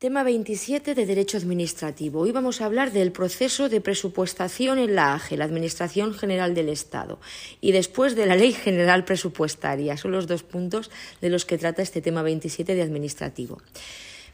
Tema 27 de Derecho Administrativo. Hoy vamos a hablar del proceso de presupuestación en la AGE, la Administración General del Estado, y después de la Ley General Presupuestaria. Son los dos puntos de los que trata este tema 27 de Administrativo.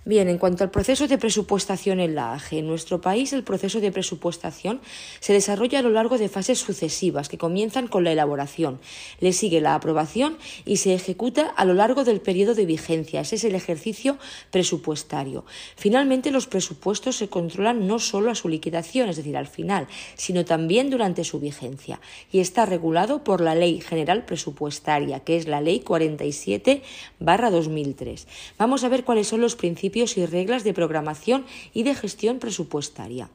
Bien, en cuanto al proceso de presupuestación en la AGE, en nuestro país el proceso de presupuestación se desarrolla a lo largo de fases sucesivas que comienzan con la elaboración, le sigue la aprobación y se ejecuta a lo largo del periodo de vigencia. Ese es el ejercicio presupuestario. Finalmente, los presupuestos se controlan no solo a su liquidación, es decir, al final, sino también durante su vigencia y está regulado por la Ley General Presupuestaria, que es la Ley 47-2003. Vamos a ver cuáles son los principios y reglas de programación y de gestión presupuestaria.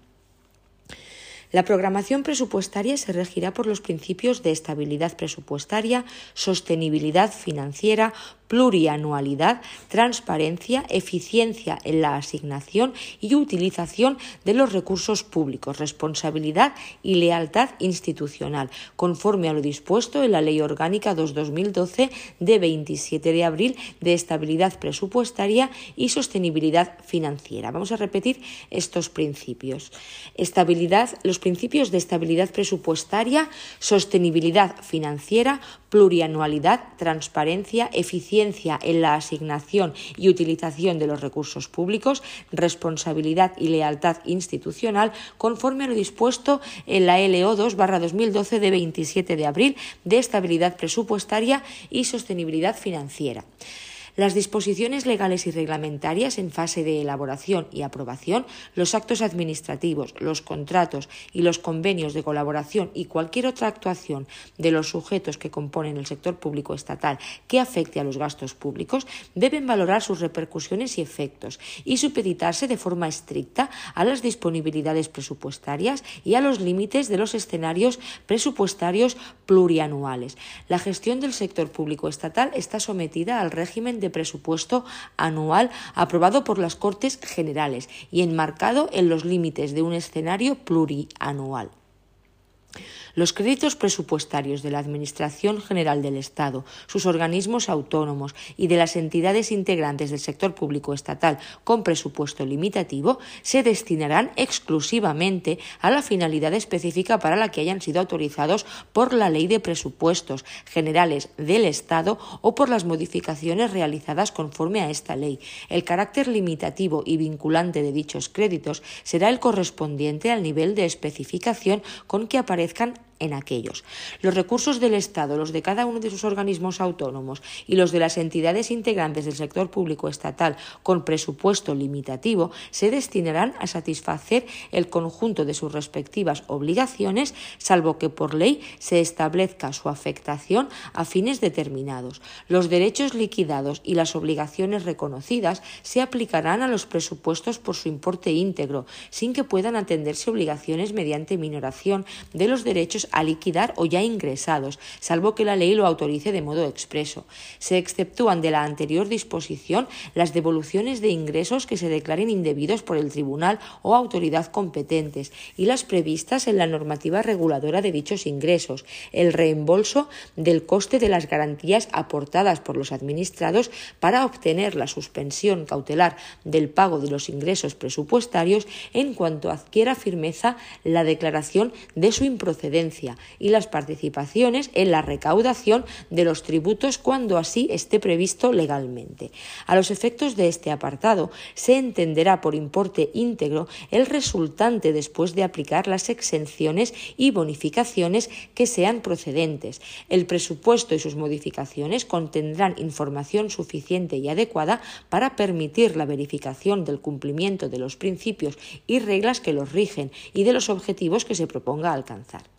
La programación presupuestaria se regirá por los principios de estabilidad presupuestaria, sostenibilidad financiera, plurianualidad, transparencia, eficiencia en la asignación y utilización de los recursos públicos, responsabilidad y lealtad institucional, conforme a lo dispuesto en la Ley Orgánica 2-2012 de 27 de abril de estabilidad presupuestaria y sostenibilidad financiera. Vamos a repetir estos principios. Estabilidad, los principios de estabilidad presupuestaria, sostenibilidad financiera, plurianualidad, transparencia, eficiencia en la asignación y utilización de los recursos públicos, responsabilidad y lealtad institucional, conforme a lo dispuesto en la LO 2-2012 de 27 de abril de estabilidad presupuestaria y sostenibilidad financiera. Las disposiciones legales y reglamentarias en fase de elaboración y aprobación, los actos administrativos, los contratos y los convenios de colaboración y cualquier otra actuación de los sujetos que componen el sector público estatal que afecte a los gastos públicos deben valorar sus repercusiones y efectos y supeditarse de forma estricta a las disponibilidades presupuestarias y a los límites de los escenarios presupuestarios plurianuales. La gestión del sector público estatal está sometida al régimen de presupuesto anual aprobado por las Cortes Generales y enmarcado en los límites de un escenario plurianual. Los créditos presupuestarios de la Administración General del Estado, sus organismos autónomos y de las entidades integrantes del sector público estatal con presupuesto limitativo se destinarán exclusivamente a la finalidad específica para la que hayan sido autorizados por la Ley de Presupuestos Generales del Estado o por las modificaciones realizadas conforme a esta ley. El carácter limitativo y vinculante de dichos créditos será el correspondiente al nivel de especificación con que aparezcan en aquellos. Los recursos del Estado, los de cada uno de sus organismos autónomos y los de las entidades integrantes del sector público estatal con presupuesto limitativo se destinarán a satisfacer el conjunto de sus respectivas obligaciones, salvo que por ley se establezca su afectación a fines determinados. Los derechos liquidados y las obligaciones reconocidas se aplicarán a los presupuestos por su importe íntegro, sin que puedan atenderse obligaciones mediante minoración de los derechos a liquidar o ya ingresados, salvo que la ley lo autorice de modo expreso. Se exceptúan de la anterior disposición las devoluciones de ingresos que se declaren indebidos por el tribunal o autoridad competentes y las previstas en la normativa reguladora de dichos ingresos, el reembolso del coste de las garantías aportadas por los administrados para obtener la suspensión cautelar del pago de los ingresos presupuestarios en cuanto adquiera firmeza la declaración de su improcedencia y las participaciones en la recaudación de los tributos cuando así esté previsto legalmente. A los efectos de este apartado se entenderá por importe íntegro el resultante después de aplicar las exenciones y bonificaciones que sean procedentes. El presupuesto y sus modificaciones contendrán información suficiente y adecuada para permitir la verificación del cumplimiento de los principios y reglas que los rigen y de los objetivos que se proponga alcanzar.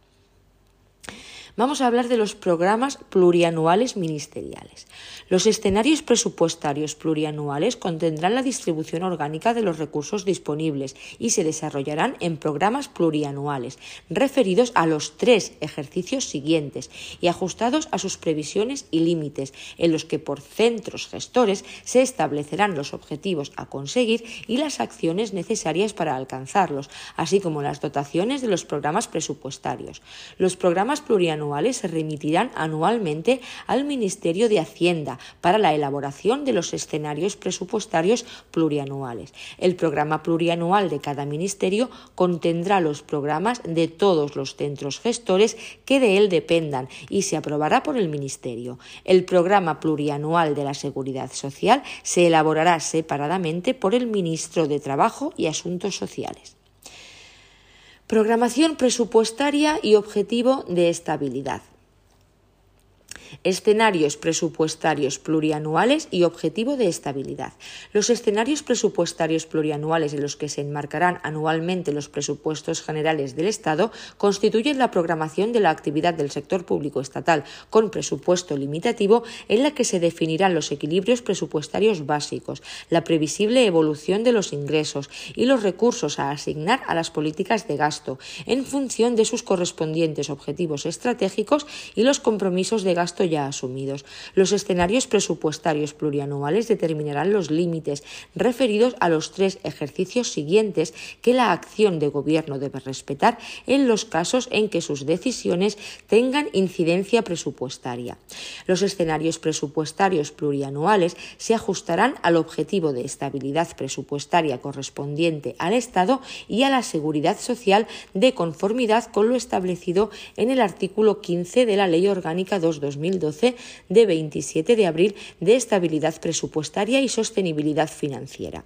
Vamos a hablar de los programas plurianuales ministeriales. Los escenarios presupuestarios plurianuales contendrán la distribución orgánica de los recursos disponibles y se desarrollarán en programas plurianuales referidos a los tres ejercicios siguientes y ajustados a sus previsiones y límites, en los que por centros gestores se establecerán los objetivos a conseguir y las acciones necesarias para alcanzarlos, así como las dotaciones de los programas presupuestarios. Los programas plurianuales se remitirán anualmente al Ministerio de Hacienda para la elaboración de los escenarios presupuestarios plurianuales. El programa plurianual de cada ministerio contendrá los programas de todos los centros gestores que de él dependan y se aprobará por el Ministerio. El programa plurianual de la Seguridad Social se elaborará separadamente por el Ministro de Trabajo y Asuntos Sociales. Programación presupuestaria y objetivo de estabilidad escenarios presupuestarios plurianuales y objetivo de estabilidad. Los escenarios presupuestarios plurianuales en los que se enmarcarán anualmente los presupuestos generales del Estado constituyen la programación de la actividad del sector público estatal con presupuesto limitativo en la que se definirán los equilibrios presupuestarios básicos, la previsible evolución de los ingresos y los recursos a asignar a las políticas de gasto en función de sus correspondientes objetivos estratégicos y los compromisos de gasto ya asumidos. Los escenarios presupuestarios plurianuales determinarán los límites referidos a los tres ejercicios siguientes que la acción de gobierno debe respetar en los casos en que sus decisiones tengan incidencia presupuestaria. Los escenarios presupuestarios plurianuales se ajustarán al objetivo de estabilidad presupuestaria correspondiente al Estado y a la seguridad social de conformidad con lo establecido en el artículo 15 de la Ley Orgánica 2-2000 de 27 de abril de estabilidad presupuestaria y sostenibilidad financiera.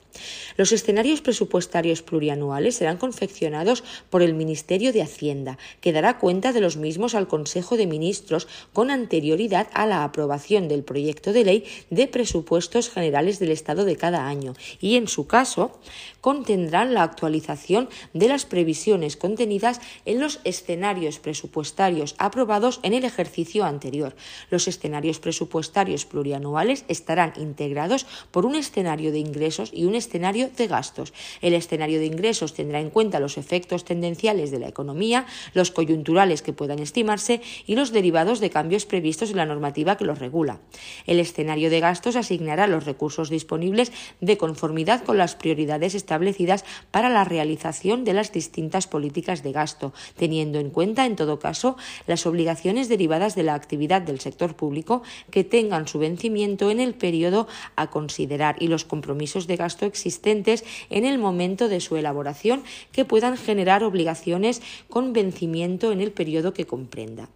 Los escenarios presupuestarios plurianuales serán confeccionados por el Ministerio de Hacienda, que dará cuenta de los mismos al Consejo de Ministros con anterioridad a la aprobación del proyecto de ley de presupuestos generales del Estado de cada año y, en su caso, contendrán la actualización de las previsiones contenidas en los escenarios presupuestarios aprobados en el ejercicio anterior, los escenarios presupuestarios plurianuales estarán integrados por un escenario de ingresos y un escenario de gastos. El escenario de ingresos tendrá en cuenta los efectos tendenciales de la economía, los coyunturales que puedan estimarse y los derivados de cambios previstos en la normativa que los regula. El escenario de gastos asignará los recursos disponibles de conformidad con las prioridades establecidas para la realización de las distintas políticas de gasto, teniendo en cuenta, en todo caso, las obligaciones derivadas de la actividad del sector público que tengan su vencimiento en el periodo a considerar y los compromisos de gasto existentes en el momento de su elaboración que puedan generar obligaciones con vencimiento en el periodo que comprenda.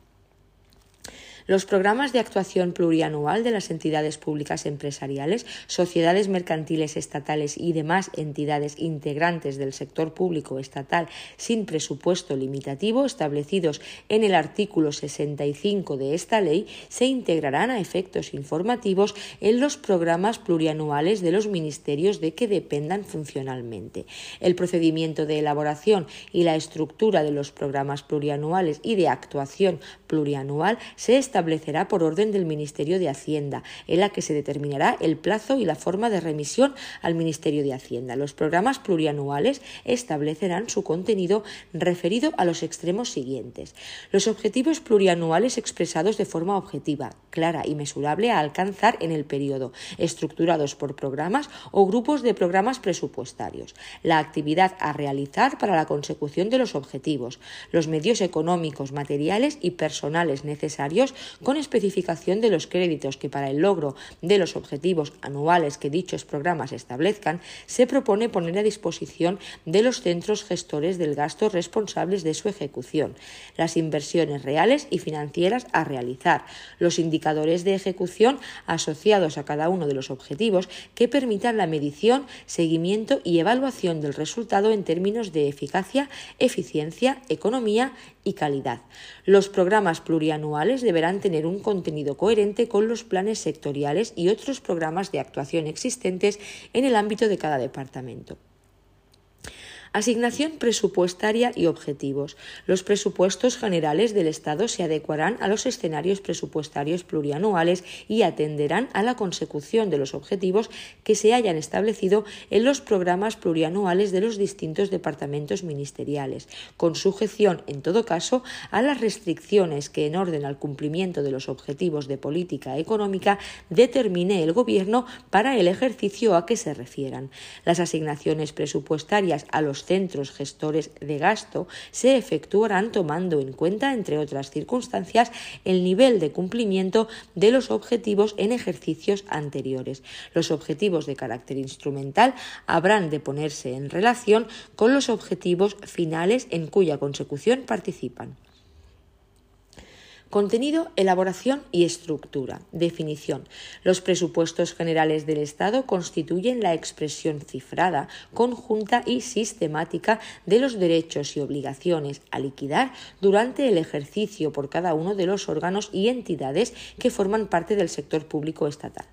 Los programas de actuación plurianual de las entidades públicas empresariales, sociedades mercantiles estatales y demás entidades integrantes del sector público estatal sin presupuesto limitativo establecidos en el artículo 65 de esta ley se integrarán a efectos informativos en los programas plurianuales de los ministerios de que dependan funcionalmente. El procedimiento de elaboración y la estructura de los programas plurianuales y de actuación plurianual se establece establecerá por orden del Ministerio de Hacienda, en la que se determinará el plazo y la forma de remisión al Ministerio de Hacienda. Los programas plurianuales establecerán su contenido referido a los extremos siguientes. Los objetivos plurianuales expresados de forma objetiva, clara y mesurable a alcanzar en el periodo, estructurados por programas o grupos de programas presupuestarios. La actividad a realizar para la consecución de los objetivos, los medios económicos, materiales y personales necesarios con especificación de los créditos que para el logro de los objetivos anuales que dichos programas establezcan, se propone poner a disposición de los centros gestores del gasto responsables de su ejecución, las inversiones reales y financieras a realizar, los indicadores de ejecución asociados a cada uno de los objetivos que permitan la medición, seguimiento y evaluación del resultado en términos de eficacia, eficiencia, economía y calidad. Los programas plurianuales deberán tener un contenido coherente con los planes sectoriales y otros programas de actuación existentes en el ámbito de cada departamento. Asignación presupuestaria y objetivos. Los presupuestos generales del Estado se adecuarán a los escenarios presupuestarios plurianuales y atenderán a la consecución de los objetivos que se hayan establecido en los programas plurianuales de los distintos departamentos ministeriales, con sujeción, en todo caso, a las restricciones que en orden al cumplimiento de los objetivos de política económica determine el Gobierno para el ejercicio a que se refieran. Las asignaciones presupuestarias a los centros gestores de gasto se efectuarán tomando en cuenta, entre otras circunstancias, el nivel de cumplimiento de los objetivos en ejercicios anteriores. Los objetivos de carácter instrumental habrán de ponerse en relación con los objetivos finales en cuya consecución participan. Contenido, elaboración y estructura. Definición. Los presupuestos generales del Estado constituyen la expresión cifrada, conjunta y sistemática de los derechos y obligaciones a liquidar durante el ejercicio por cada uno de los órganos y entidades que forman parte del sector público estatal.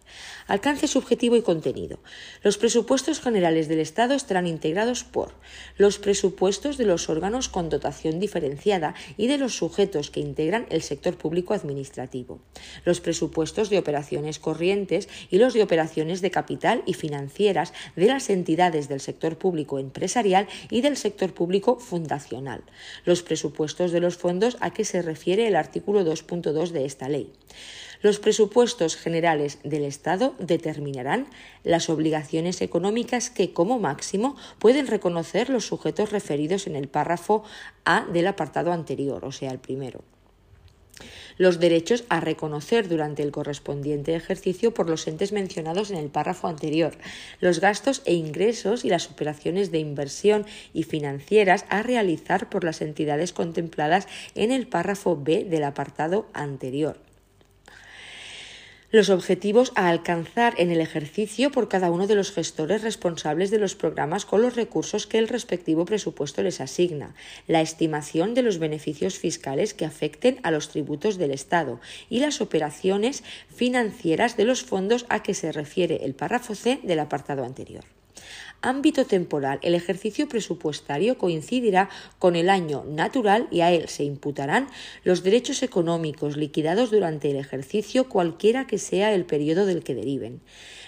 Alcance subjetivo y contenido. Los presupuestos generales del Estado estarán integrados por los presupuestos de los órganos con dotación diferenciada y de los sujetos que integran el sector público administrativo, los presupuestos de operaciones corrientes y los de operaciones de capital y financieras de las entidades del sector público empresarial y del sector público fundacional, los presupuestos de los fondos a que se refiere el artículo 2.2 de esta ley. Los presupuestos generales del Estado determinarán las obligaciones económicas que, como máximo, pueden reconocer los sujetos referidos en el párrafo A del apartado anterior, o sea, el primero los derechos a reconocer durante el correspondiente ejercicio por los entes mencionados en el párrafo anterior, los gastos e ingresos y las operaciones de inversión y financieras a realizar por las entidades contempladas en el párrafo B del apartado anterior los objetivos a alcanzar en el ejercicio por cada uno de los gestores responsables de los programas con los recursos que el respectivo presupuesto les asigna, la estimación de los beneficios fiscales que afecten a los tributos del Estado y las operaciones financieras de los fondos a que se refiere el párrafo C del apartado anterior. Ámbito temporal. El ejercicio presupuestario coincidirá con el año natural y a él se imputarán los derechos económicos liquidados durante el ejercicio cualquiera que sea el periodo del que deriven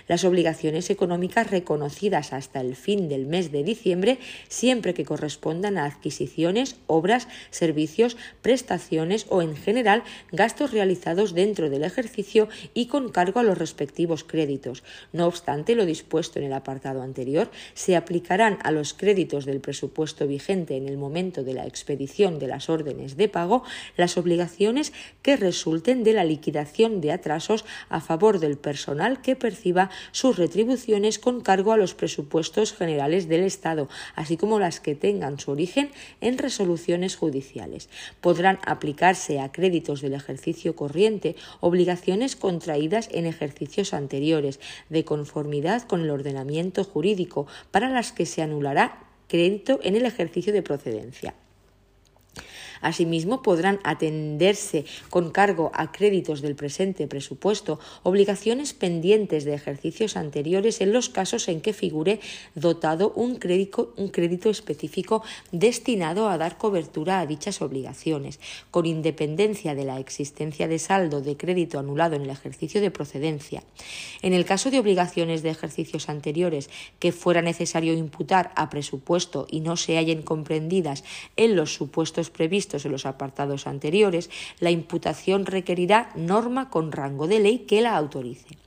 las obligaciones económicas reconocidas hasta el fin del mes de diciembre, siempre que correspondan a adquisiciones, obras, servicios, prestaciones o, en general, gastos realizados dentro del ejercicio y con cargo a los respectivos créditos. No obstante, lo dispuesto en el apartado anterior se aplicarán a los créditos del presupuesto vigente en el momento de la expedición de las órdenes de pago las obligaciones que resulten de la liquidación de atrasos a favor del personal que perciba sus retribuciones con cargo a los presupuestos generales del Estado, así como las que tengan su origen en resoluciones judiciales. Podrán aplicarse a créditos del ejercicio corriente obligaciones contraídas en ejercicios anteriores, de conformidad con el ordenamiento jurídico, para las que se anulará crédito en el ejercicio de procedencia. Asimismo, podrán atenderse con cargo a créditos del presente presupuesto obligaciones pendientes de ejercicios anteriores en los casos en que figure dotado un crédito, un crédito específico destinado a dar cobertura a dichas obligaciones, con independencia de la existencia de saldo de crédito anulado en el ejercicio de procedencia. En el caso de obligaciones de ejercicios anteriores que fuera necesario imputar a presupuesto y no se hallen comprendidas en los supuestos previstos en los apartados anteriores, la imputación requerirá norma con rango de ley que la autorice.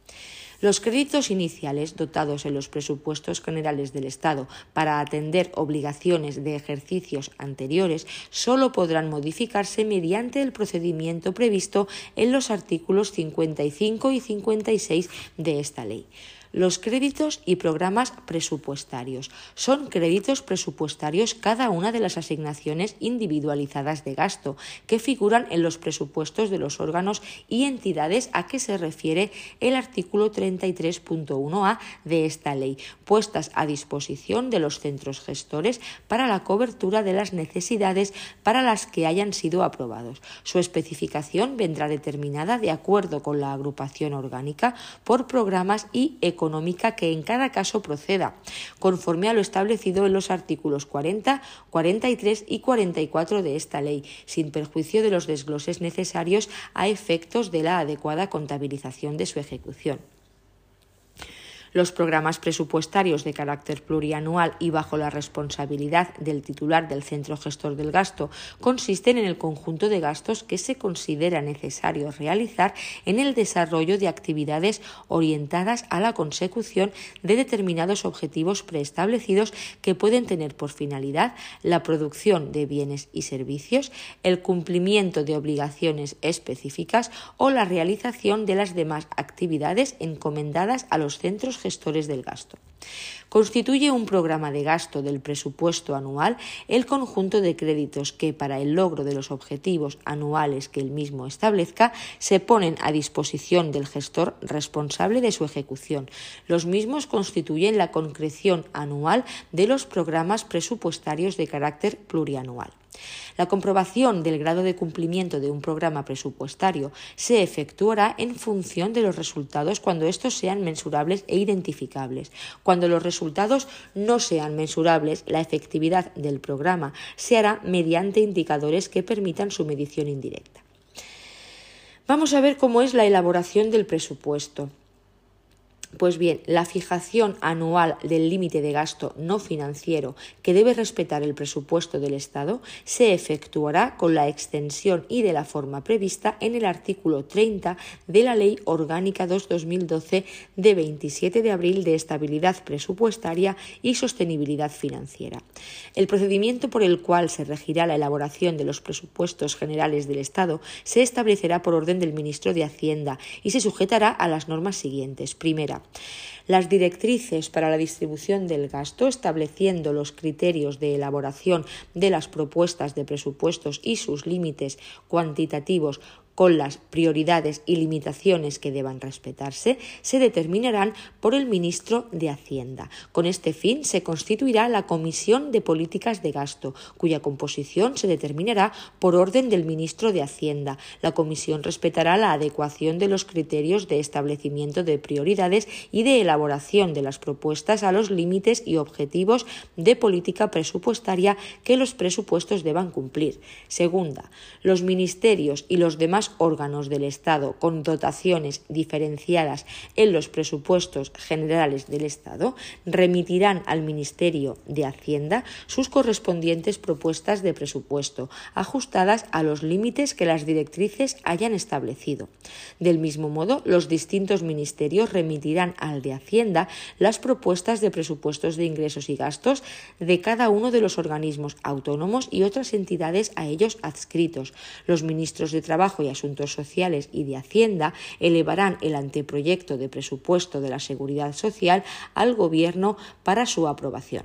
Los créditos iniciales dotados en los presupuestos generales del Estado para atender obligaciones de ejercicios anteriores solo podrán modificarse mediante el procedimiento previsto en los artículos 55 y 56 de esta ley los créditos y programas presupuestarios. Son créditos presupuestarios cada una de las asignaciones individualizadas de gasto que figuran en los presupuestos de los órganos y entidades a que se refiere el artículo 33.1a de esta ley, puestas a disposición de los centros gestores para la cobertura de las necesidades para las que hayan sido aprobados. Su especificación vendrá determinada de acuerdo con la agrupación orgánica por programas y economías económica que en cada caso proceda, conforme a lo establecido en los artículos 40, 43 y 44 de esta ley, sin perjuicio de los desgloses necesarios a efectos de la adecuada contabilización de su ejecución. Los programas presupuestarios de carácter plurianual y bajo la responsabilidad del titular del centro gestor del gasto consisten en el conjunto de gastos que se considera necesario realizar en el desarrollo de actividades orientadas a la consecución de determinados objetivos preestablecidos que pueden tener por finalidad la producción de bienes y servicios, el cumplimiento de obligaciones específicas o la realización de las demás actividades encomendadas a los centros gestores del gasto. Constituye un programa de gasto del presupuesto anual el conjunto de créditos que, para el logro de los objetivos anuales que el mismo establezca, se ponen a disposición del gestor responsable de su ejecución. Los mismos constituyen la concreción anual de los programas presupuestarios de carácter plurianual. La comprobación del grado de cumplimiento de un programa presupuestario se efectuará en función de los resultados cuando estos sean mensurables e identificables. Cuando los resultados no sean mensurables, la efectividad del programa se hará mediante indicadores que permitan su medición indirecta. Vamos a ver cómo es la elaboración del presupuesto. Pues bien, la fijación anual del límite de gasto no financiero que debe respetar el presupuesto del Estado se efectuará con la extensión y de la forma prevista en el artículo 30 de la Ley Orgánica 2-2012 de 27 de abril de estabilidad presupuestaria y sostenibilidad financiera. El procedimiento por el cual se regirá la elaboración de los presupuestos generales del Estado se establecerá por orden del ministro de Hacienda y se sujetará a las normas siguientes. Primera, las directrices para la distribución del gasto, estableciendo los criterios de elaboración de las propuestas de presupuestos y sus límites cuantitativos con las prioridades y limitaciones que deban respetarse, se determinarán por el ministro de Hacienda. Con este fin se constituirá la Comisión de Políticas de Gasto, cuya composición se determinará por orden del ministro de Hacienda. La comisión respetará la adecuación de los criterios de establecimiento de prioridades y de elaboración de las propuestas a los límites y objetivos de política presupuestaria que los presupuestos deban cumplir. Segunda, los ministerios y los demás órganos del Estado con dotaciones diferenciadas en los presupuestos generales del Estado remitirán al Ministerio de Hacienda sus correspondientes propuestas de presupuesto, ajustadas a los límites que las directrices hayan establecido. Del mismo modo, los distintos ministerios remitirán al de Hacienda las propuestas de presupuestos de ingresos y gastos de cada uno de los organismos autónomos y otras entidades a ellos adscritos. Los ministros de Trabajo y Asuntos Sociales y de Hacienda elevarán el anteproyecto de presupuesto de la Seguridad Social al Gobierno para su aprobación.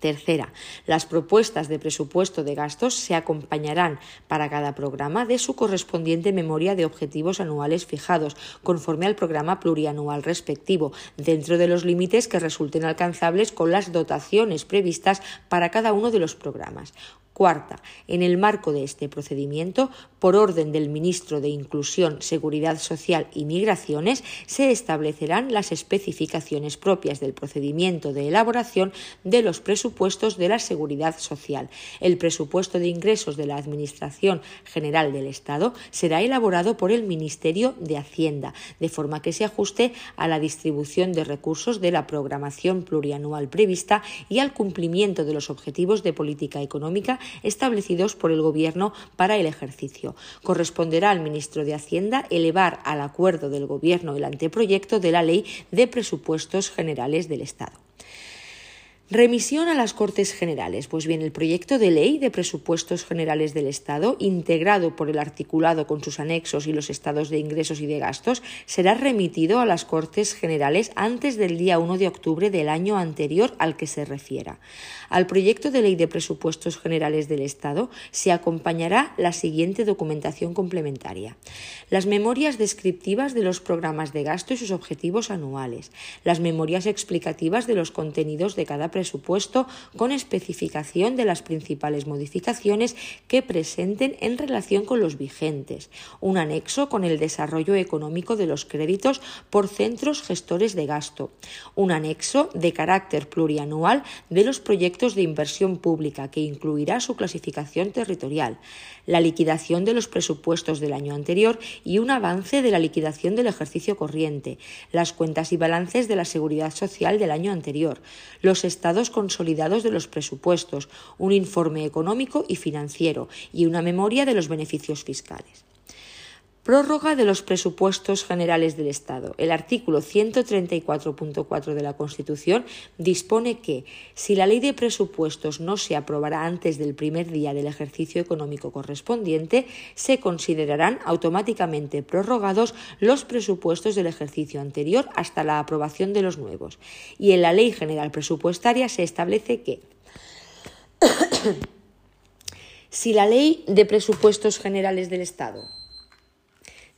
Tercera, las propuestas de presupuesto de gastos se acompañarán para cada programa de su correspondiente memoria de objetivos anuales fijados, conforme al programa plurianual respectivo, dentro de los límites que resulten alcanzables con las dotaciones previstas para cada uno de los programas. Cuarta, en el marco de este procedimiento, por orden del Ministro de Inclusión, Seguridad Social y Migraciones, se establecerán las especificaciones propias del procedimiento de elaboración de los presupuestos de la Seguridad Social. El presupuesto de ingresos de la Administración General del Estado será elaborado por el Ministerio de Hacienda, de forma que se ajuste a la distribución de recursos de la programación plurianual prevista y al cumplimiento de los objetivos de política económica establecidos por el Gobierno para el ejercicio. Corresponderá al ministro de Hacienda elevar al acuerdo del Gobierno el anteproyecto de la Ley de Presupuestos Generales del Estado. Remisión a las Cortes Generales. Pues bien, el proyecto de ley de presupuestos generales del Estado, integrado por el articulado con sus anexos y los estados de ingresos y de gastos, será remitido a las Cortes Generales antes del día 1 de octubre del año anterior al que se refiera. Al proyecto de ley de presupuestos generales del Estado se acompañará la siguiente documentación complementaria. Las memorias descriptivas de los programas de gasto y sus objetivos anuales, las memorias explicativas de los contenidos de cada presupuesto con especificación de las principales modificaciones que presenten en relación con los vigentes, un anexo con el desarrollo económico de los créditos por centros gestores de gasto, un anexo de carácter plurianual de los proyectos de inversión pública que incluirá su clasificación territorial, la liquidación de los presupuestos del año anterior y un avance de la liquidación del ejercicio corriente, las cuentas y balances de la seguridad social del año anterior, los estados consolidados de los presupuestos, un informe económico y financiero y una memoria de los beneficios fiscales. Prórroga de los presupuestos generales del Estado. El artículo 134.4 de la Constitución dispone que, si la ley de presupuestos no se aprobará antes del primer día del ejercicio económico correspondiente, se considerarán automáticamente prorrogados los presupuestos del ejercicio anterior hasta la aprobación de los nuevos. Y en la Ley General Presupuestaria se establece que si la Ley de Presupuestos Generales del Estado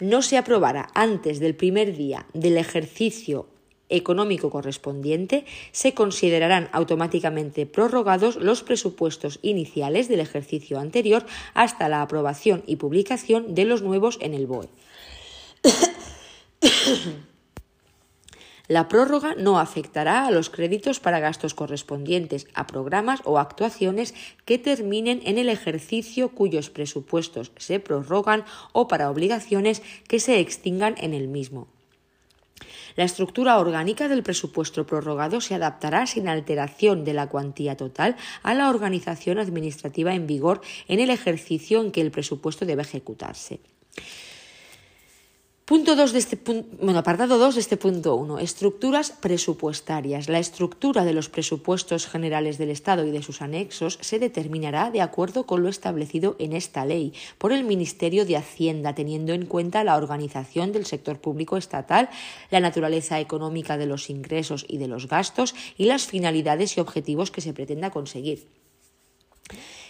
no se aprobara antes del primer día del ejercicio económico correspondiente, se considerarán automáticamente prorrogados los presupuestos iniciales del ejercicio anterior hasta la aprobación y publicación de los nuevos en el BOE. La prórroga no afectará a los créditos para gastos correspondientes a programas o actuaciones que terminen en el ejercicio cuyos presupuestos se prorrogan o para obligaciones que se extingan en el mismo. La estructura orgánica del presupuesto prorrogado se adaptará sin alteración de la cuantía total a la organización administrativa en vigor en el ejercicio en que el presupuesto debe ejecutarse. Punto de este bueno, apartado 2 de este punto 1. Estructuras presupuestarias. La estructura de los presupuestos generales del Estado y de sus anexos se determinará de acuerdo con lo establecido en esta ley por el Ministerio de Hacienda, teniendo en cuenta la organización del sector público estatal, la naturaleza económica de los ingresos y de los gastos y las finalidades y objetivos que se pretenda conseguir.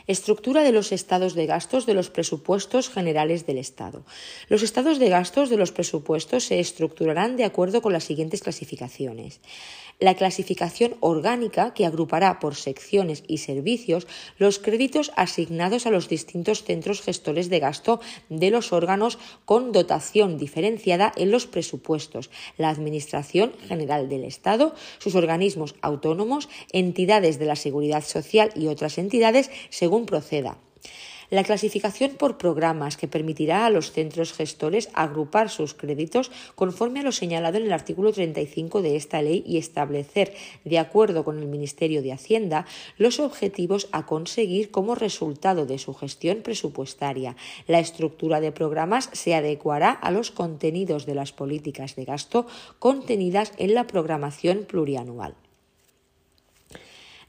Estructura de los estados de gastos de los presupuestos generales del Estado. Los estados de gastos de los presupuestos se estructurarán de acuerdo con las siguientes clasificaciones la clasificación orgánica que agrupará por secciones y servicios los créditos asignados a los distintos centros gestores de gasto de los órganos con dotación diferenciada en los presupuestos, la Administración General del Estado, sus organismos autónomos, entidades de la Seguridad Social y otras entidades según proceda la clasificación por programas que permitirá a los centros gestores agrupar sus créditos conforme a lo señalado en el artículo 35 de esta ley y establecer, de acuerdo con el Ministerio de Hacienda, los objetivos a conseguir como resultado de su gestión presupuestaria. La estructura de programas se adecuará a los contenidos de las políticas de gasto contenidas en la programación plurianual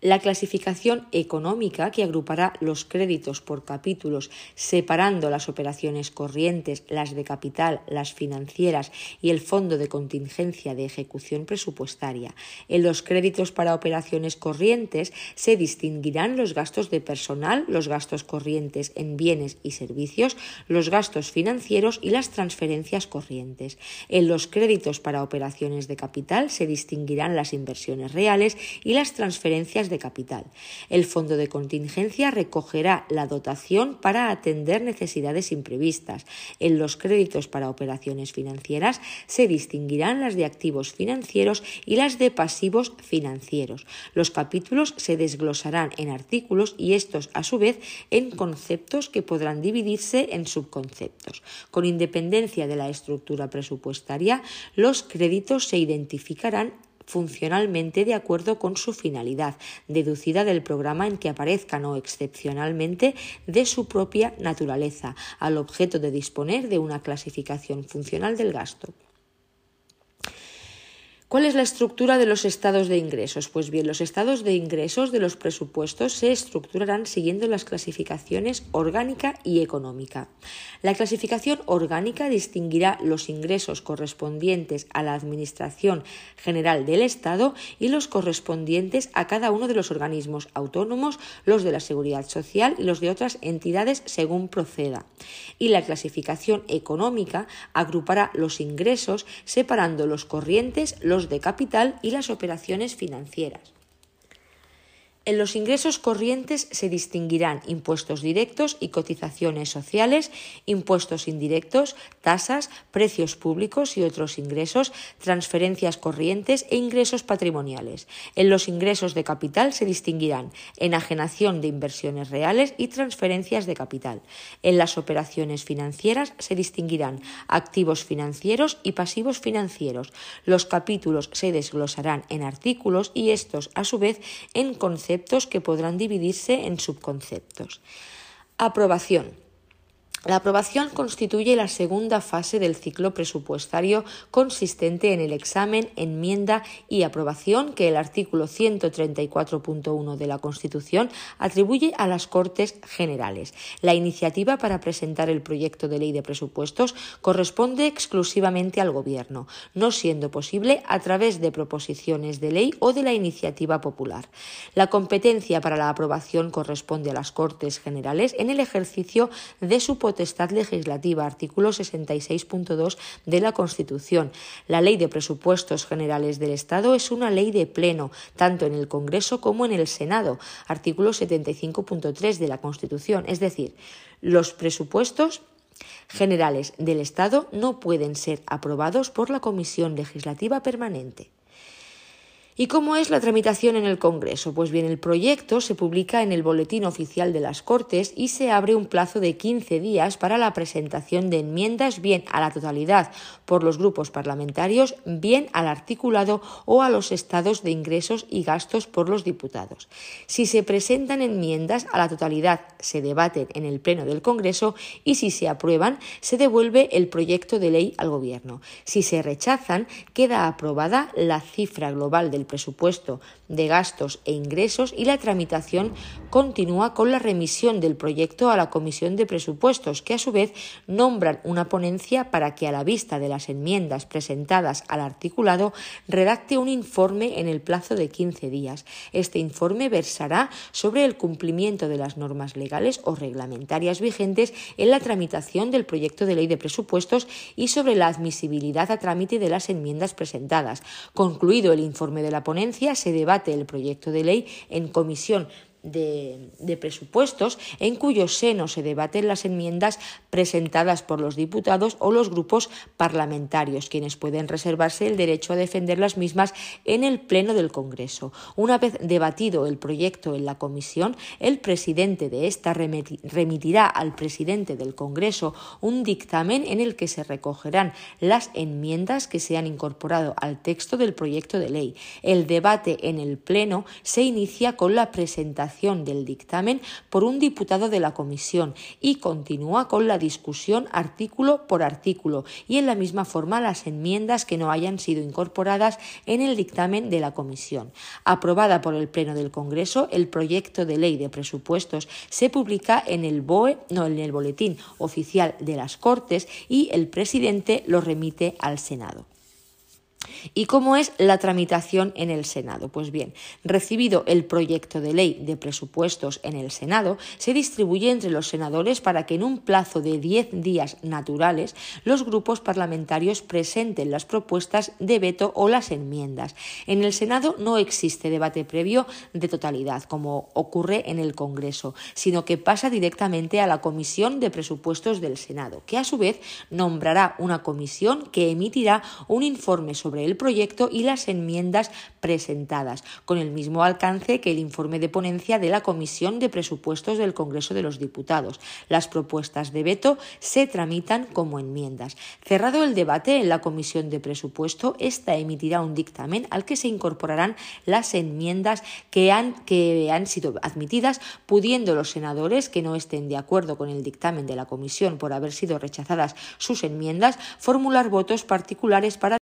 la clasificación económica que agrupará los créditos por capítulos, separando las operaciones corrientes, las de capital, las financieras y el fondo de contingencia de ejecución presupuestaria. En los créditos para operaciones corrientes se distinguirán los gastos de personal, los gastos corrientes en bienes y servicios, los gastos financieros y las transferencias corrientes. En los créditos para operaciones de capital se distinguirán las inversiones reales y las transferencias de capital. El fondo de contingencia recogerá la dotación para atender necesidades imprevistas. En los créditos para operaciones financieras se distinguirán las de activos financieros y las de pasivos financieros. Los capítulos se desglosarán en artículos y estos, a su vez, en conceptos que podrán dividirse en subconceptos. Con independencia de la estructura presupuestaria, los créditos se identificarán funcionalmente de acuerdo con su finalidad, deducida del programa en que aparezcan o excepcionalmente de su propia naturaleza, al objeto de disponer de una clasificación funcional del gasto. ¿Cuál es la estructura de los estados de ingresos? Pues bien, los estados de ingresos de los presupuestos se estructurarán siguiendo las clasificaciones orgánica y económica. La clasificación orgánica distinguirá los ingresos correspondientes a la Administración General del Estado y los correspondientes a cada uno de los organismos autónomos, los de la Seguridad Social y los de otras entidades según proceda. Y la clasificación económica agrupará los ingresos separando los corrientes, los de capital y las operaciones financieras. En los ingresos corrientes se distinguirán impuestos directos y cotizaciones sociales, impuestos indirectos, tasas, precios públicos y otros ingresos, transferencias corrientes e ingresos patrimoniales. En los ingresos de capital se distinguirán enajenación de inversiones reales y transferencias de capital. En las operaciones financieras se distinguirán activos financieros y pasivos financieros. Los capítulos se desglosarán en artículos y estos, a su vez, en conceptos que podrán dividirse en subconceptos. Aprobación. La aprobación constituye la segunda fase del ciclo presupuestario consistente en el examen, enmienda y aprobación que el artículo 134.1 de la Constitución atribuye a las Cortes Generales. La iniciativa para presentar el proyecto de ley de presupuestos corresponde exclusivamente al Gobierno, no siendo posible a través de proposiciones de ley o de la iniciativa popular. La competencia para la aprobación corresponde a las Cortes Generales en el ejercicio de su potestad legislativa, artículo 66.2 de la Constitución. La Ley de Presupuestos Generales del Estado es una ley de pleno, tanto en el Congreso como en el Senado, artículo 75.3 de la Constitución. Es decir, los presupuestos generales del Estado no pueden ser aprobados por la Comisión Legislativa Permanente. ¿Y cómo es la tramitación en el Congreso? Pues bien, el proyecto se publica en el Boletín Oficial de las Cortes y se abre un plazo de 15 días para la presentación de enmiendas bien a la totalidad por los grupos parlamentarios, bien al articulado o a los estados de ingresos y gastos por los diputados. Si se presentan enmiendas a la totalidad, se debaten en el Pleno del Congreso y si se aprueban, se devuelve el proyecto de ley al Gobierno. Si se rechazan, queda aprobada la cifra global del presupuesto de gastos e ingresos y la tramitación continúa con la remisión del proyecto a la Comisión de Presupuestos, que a su vez nombran una ponencia para que a la vista de las enmiendas presentadas al articulado redacte un informe en el plazo de 15 días. Este informe versará sobre el cumplimiento de las normas legales o reglamentarias vigentes en la tramitación del proyecto de ley de presupuestos y sobre la admisibilidad a trámite de las enmiendas presentadas. Concluido el informe de la ponencia, se debate el proyecto de ley en comisión de, presupuestos en cuyo seno se debaten las enmiendas presentadas por los diputados o los grupos parlamentarios, quienes pueden reservarse el derecho a defender las mismas en el Pleno del Congreso. Una vez debatido el proyecto en la comisión, el presidente de esta remitirá al presidente del Congreso un dictamen en el que se recogerán las enmiendas que se han incorporado al texto del proyecto de ley. El debate en el Pleno se inicia con la presentación del dictamen por un diputado de la comisión y continúa con la discusión artículo por artículo y en la misma forma las enmiendas que no hayan sido incorporadas en el dictamen de la comisión. Aprobada por el Pleno del Congreso, el proyecto de ley de presupuestos se publica en el BOE, no en el boletín oficial de las Cortes y el presidente lo remite al Senado. ¿Y cómo es la tramitación en el Senado? Pues bien, recibido el proyecto de ley de presupuestos en el Senado, se distribuye entre los senadores para que en un plazo de 10 días naturales los grupos parlamentarios presenten las propuestas de veto o las enmiendas. En el Senado no existe debate previo de totalidad, como ocurre en el Congreso, sino que pasa directamente a la Comisión de Presupuestos del Senado, que a su vez nombrará una comisión que emitirá un informe sobre el proyecto y las enmiendas presentadas, con el mismo alcance que el informe de ponencia de la Comisión de Presupuestos del Congreso de los Diputados. Las propuestas de veto se tramitan como enmiendas. Cerrado el debate en la Comisión de Presupuesto, esta emitirá un dictamen al que se incorporarán las enmiendas que han, que han sido admitidas, pudiendo los senadores que no estén de acuerdo con el dictamen de la Comisión por haber sido rechazadas sus enmiendas formular votos particulares para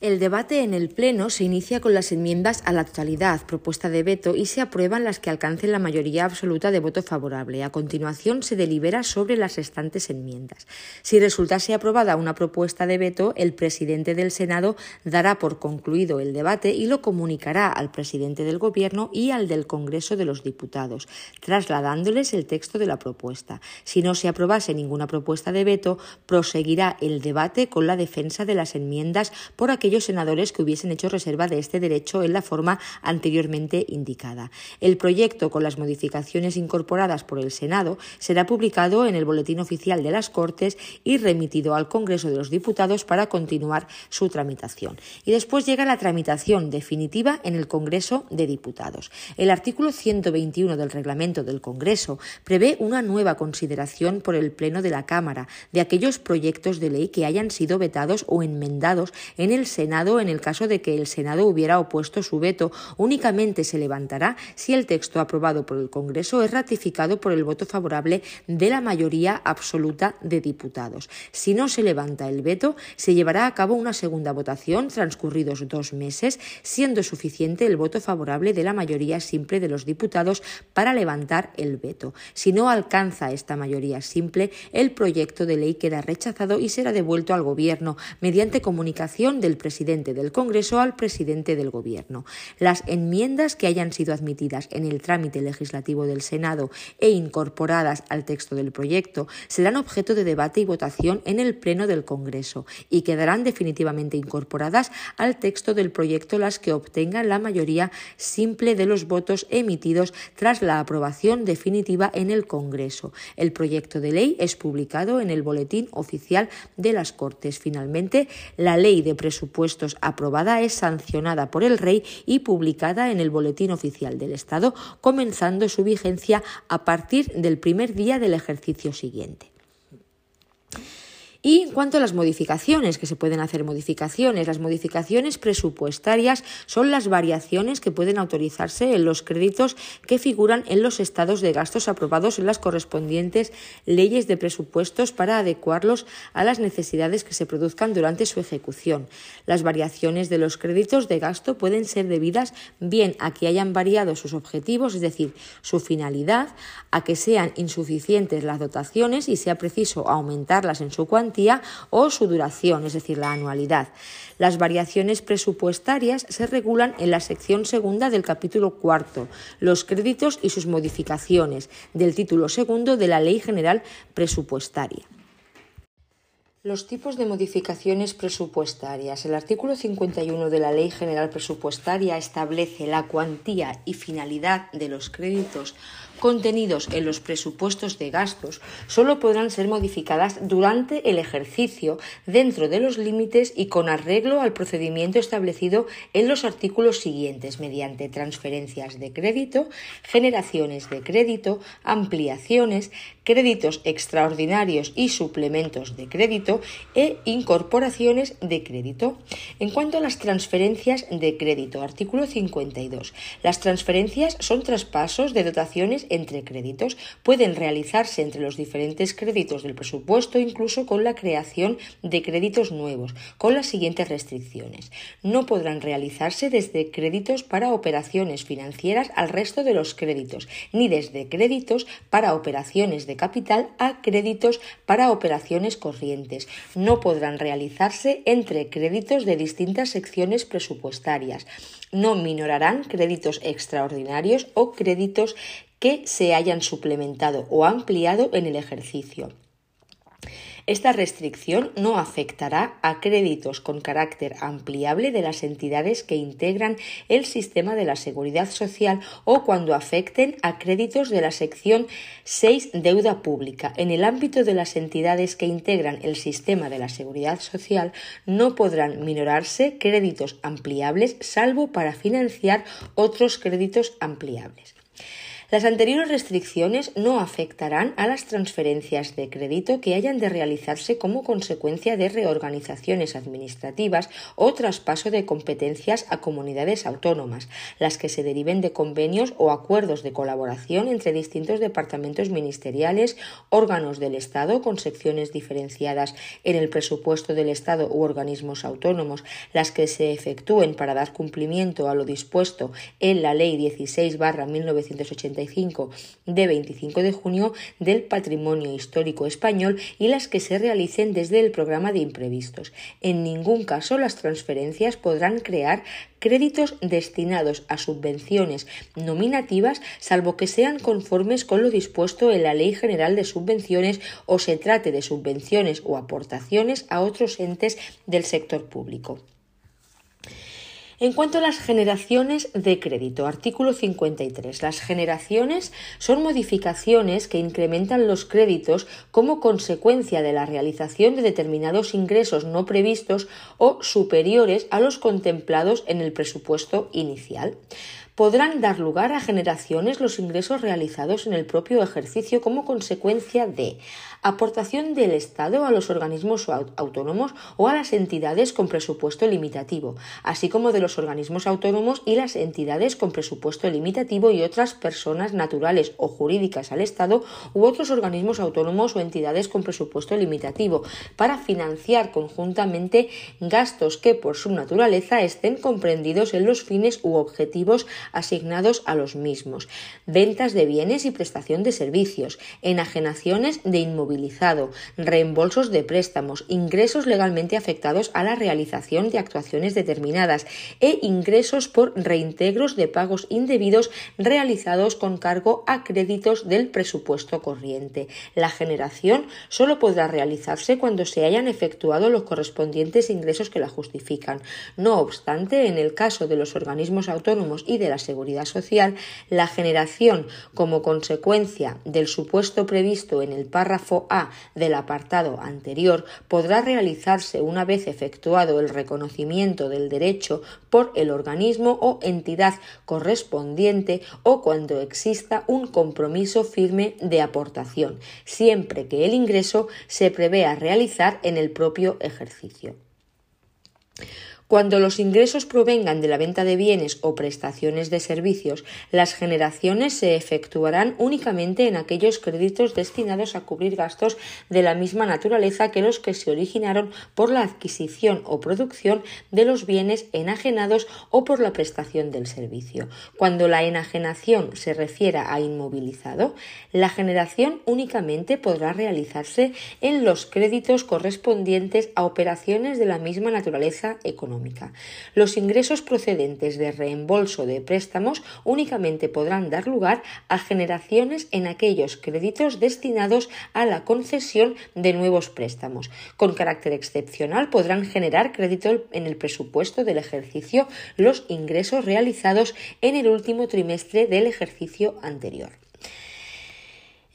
el debate en el Pleno se inicia con las enmiendas a la totalidad, propuesta de veto, y se aprueban las que alcancen la mayoría absoluta de voto favorable. A continuación se delibera sobre las restantes enmiendas. Si resultase aprobada una propuesta de veto, el presidente del Senado dará por concluido el debate y lo comunicará al presidente del Gobierno y al del Congreso de los Diputados, trasladándoles el texto de la propuesta. Si no se aprobase ninguna propuesta de veto, proseguirá el debate con la defensa de las enmiendas por aquellos aquellos senadores que hubiesen hecho reserva de este derecho en la forma anteriormente indicada. El proyecto, con las modificaciones incorporadas por el Senado, será publicado en el Boletín Oficial de las Cortes y remitido al Congreso de los Diputados para continuar su tramitación. Y después llega la tramitación definitiva en el Congreso de Diputados. El artículo 121 del reglamento del Congreso prevé una nueva consideración por el Pleno de la Cámara de aquellos proyectos de ley que hayan sido vetados o enmendados en el Senado en el caso de que el Senado hubiera opuesto su veto. Únicamente se levantará si el texto aprobado por el Congreso es ratificado por el voto favorable de la mayoría absoluta de diputados. Si no se levanta el veto, se llevará a cabo una segunda votación transcurridos dos meses, siendo suficiente el voto favorable de la mayoría simple de los diputados para levantar el veto. Si no alcanza esta mayoría simple, el proyecto de ley queda rechazado y será devuelto al Gobierno mediante comunicación del presidente del Congreso al presidente del Gobierno. Las enmiendas que hayan sido admitidas en el trámite legislativo del Senado e incorporadas al texto del proyecto serán objeto de debate y votación en el Pleno del Congreso y quedarán definitivamente incorporadas al texto del proyecto las que obtengan la mayoría simple de los votos emitidos tras la aprobación definitiva en el Congreso. El proyecto de ley es publicado en el Boletín Oficial de las Cortes. Finalmente, la ley de presupuestos aprobada es sancionada por el Rey y publicada en el Boletín Oficial del Estado, comenzando su vigencia a partir del primer día del ejercicio siguiente. Y en cuanto a las modificaciones, que se pueden hacer modificaciones, las modificaciones presupuestarias son las variaciones que pueden autorizarse en los créditos que figuran en los estados de gastos aprobados en las correspondientes leyes de presupuestos para adecuarlos a las necesidades que se produzcan durante su ejecución. Las variaciones de los créditos de gasto pueden ser debidas bien a que hayan variado sus objetivos, es decir, su finalidad, a que sean insuficientes las dotaciones y sea preciso aumentarlas en su o su duración, es decir, la anualidad. Las variaciones presupuestarias se regulan en la sección segunda del capítulo cuarto, los créditos y sus modificaciones, del título segundo de la Ley General Presupuestaria. Los tipos de modificaciones presupuestarias. El artículo 51 de la Ley General Presupuestaria establece la cuantía y finalidad de los créditos contenidos en los presupuestos de gastos solo podrán ser modificadas durante el ejercicio dentro de los límites y con arreglo al procedimiento establecido en los artículos siguientes mediante transferencias de crédito, generaciones de crédito, ampliaciones, créditos extraordinarios y suplementos de crédito e incorporaciones de crédito. En cuanto a las transferencias de crédito, artículo 52. Las transferencias son traspasos de dotaciones entre créditos. Pueden realizarse entre los diferentes créditos del presupuesto, incluso con la creación de créditos nuevos, con las siguientes restricciones. No podrán realizarse desde créditos para operaciones financieras al resto de los créditos, ni desde créditos para operaciones de capital a créditos para operaciones corrientes. No podrán realizarse entre créditos de distintas secciones presupuestarias. No minorarán créditos extraordinarios o créditos que se hayan suplementado o ampliado en el ejercicio. Esta restricción no afectará a créditos con carácter ampliable de las entidades que integran el sistema de la seguridad social o cuando afecten a créditos de la sección 6 deuda pública. En el ámbito de las entidades que integran el sistema de la seguridad social no podrán minorarse créditos ampliables salvo para financiar otros créditos ampliables. Las anteriores restricciones no afectarán a las transferencias de crédito que hayan de realizarse como consecuencia de reorganizaciones administrativas o traspaso de competencias a comunidades autónomas, las que se deriven de convenios o acuerdos de colaboración entre distintos departamentos ministeriales, órganos del Estado con secciones diferenciadas en el presupuesto del Estado u organismos autónomos, las que se efectúen para dar cumplimiento a lo dispuesto en la Ley 16 1980 de 25 de junio del Patrimonio Histórico Español y las que se realicen desde el programa de imprevistos. En ningún caso las transferencias podrán crear créditos destinados a subvenciones nominativas, salvo que sean conformes con lo dispuesto en la Ley General de Subvenciones o se trate de subvenciones o aportaciones a otros entes del sector público. En cuanto a las generaciones de crédito, artículo 53. Las generaciones son modificaciones que incrementan los créditos como consecuencia de la realización de determinados ingresos no previstos o superiores a los contemplados en el presupuesto inicial podrán dar lugar a generaciones los ingresos realizados en el propio ejercicio como consecuencia de aportación del Estado a los organismos autónomos o a las entidades con presupuesto limitativo, así como de los organismos autónomos y las entidades con presupuesto limitativo y otras personas naturales o jurídicas al Estado u otros organismos autónomos o entidades con presupuesto limitativo, para financiar conjuntamente gastos que por su naturaleza estén comprendidos en los fines u objetivos asignados a los mismos, ventas de bienes y prestación de servicios, enajenaciones de inmobiliarios reembolsos de préstamos, ingresos legalmente afectados a la realización de actuaciones determinadas e ingresos por reintegros de pagos indebidos realizados con cargo a créditos del presupuesto corriente. La generación solo podrá realizarse cuando se hayan efectuado los correspondientes ingresos que la justifican. No obstante, en el caso de los organismos autónomos y de la seguridad social, la generación como consecuencia del supuesto previsto en el párrafo a del apartado anterior podrá realizarse una vez efectuado el reconocimiento del derecho por el organismo o entidad correspondiente o cuando exista un compromiso firme de aportación, siempre que el ingreso se prevea realizar en el propio ejercicio. Cuando los ingresos provengan de la venta de bienes o prestaciones de servicios, las generaciones se efectuarán únicamente en aquellos créditos destinados a cubrir gastos de la misma naturaleza que los que se originaron por la adquisición o producción de los bienes enajenados o por la prestación del servicio. Cuando la enajenación se refiera a inmovilizado, la generación únicamente podrá realizarse en los créditos correspondientes a operaciones de la misma naturaleza económica. Los ingresos procedentes de reembolso de préstamos únicamente podrán dar lugar a generaciones en aquellos créditos destinados a la concesión de nuevos préstamos. Con carácter excepcional podrán generar crédito en el presupuesto del ejercicio los ingresos realizados en el último trimestre del ejercicio anterior.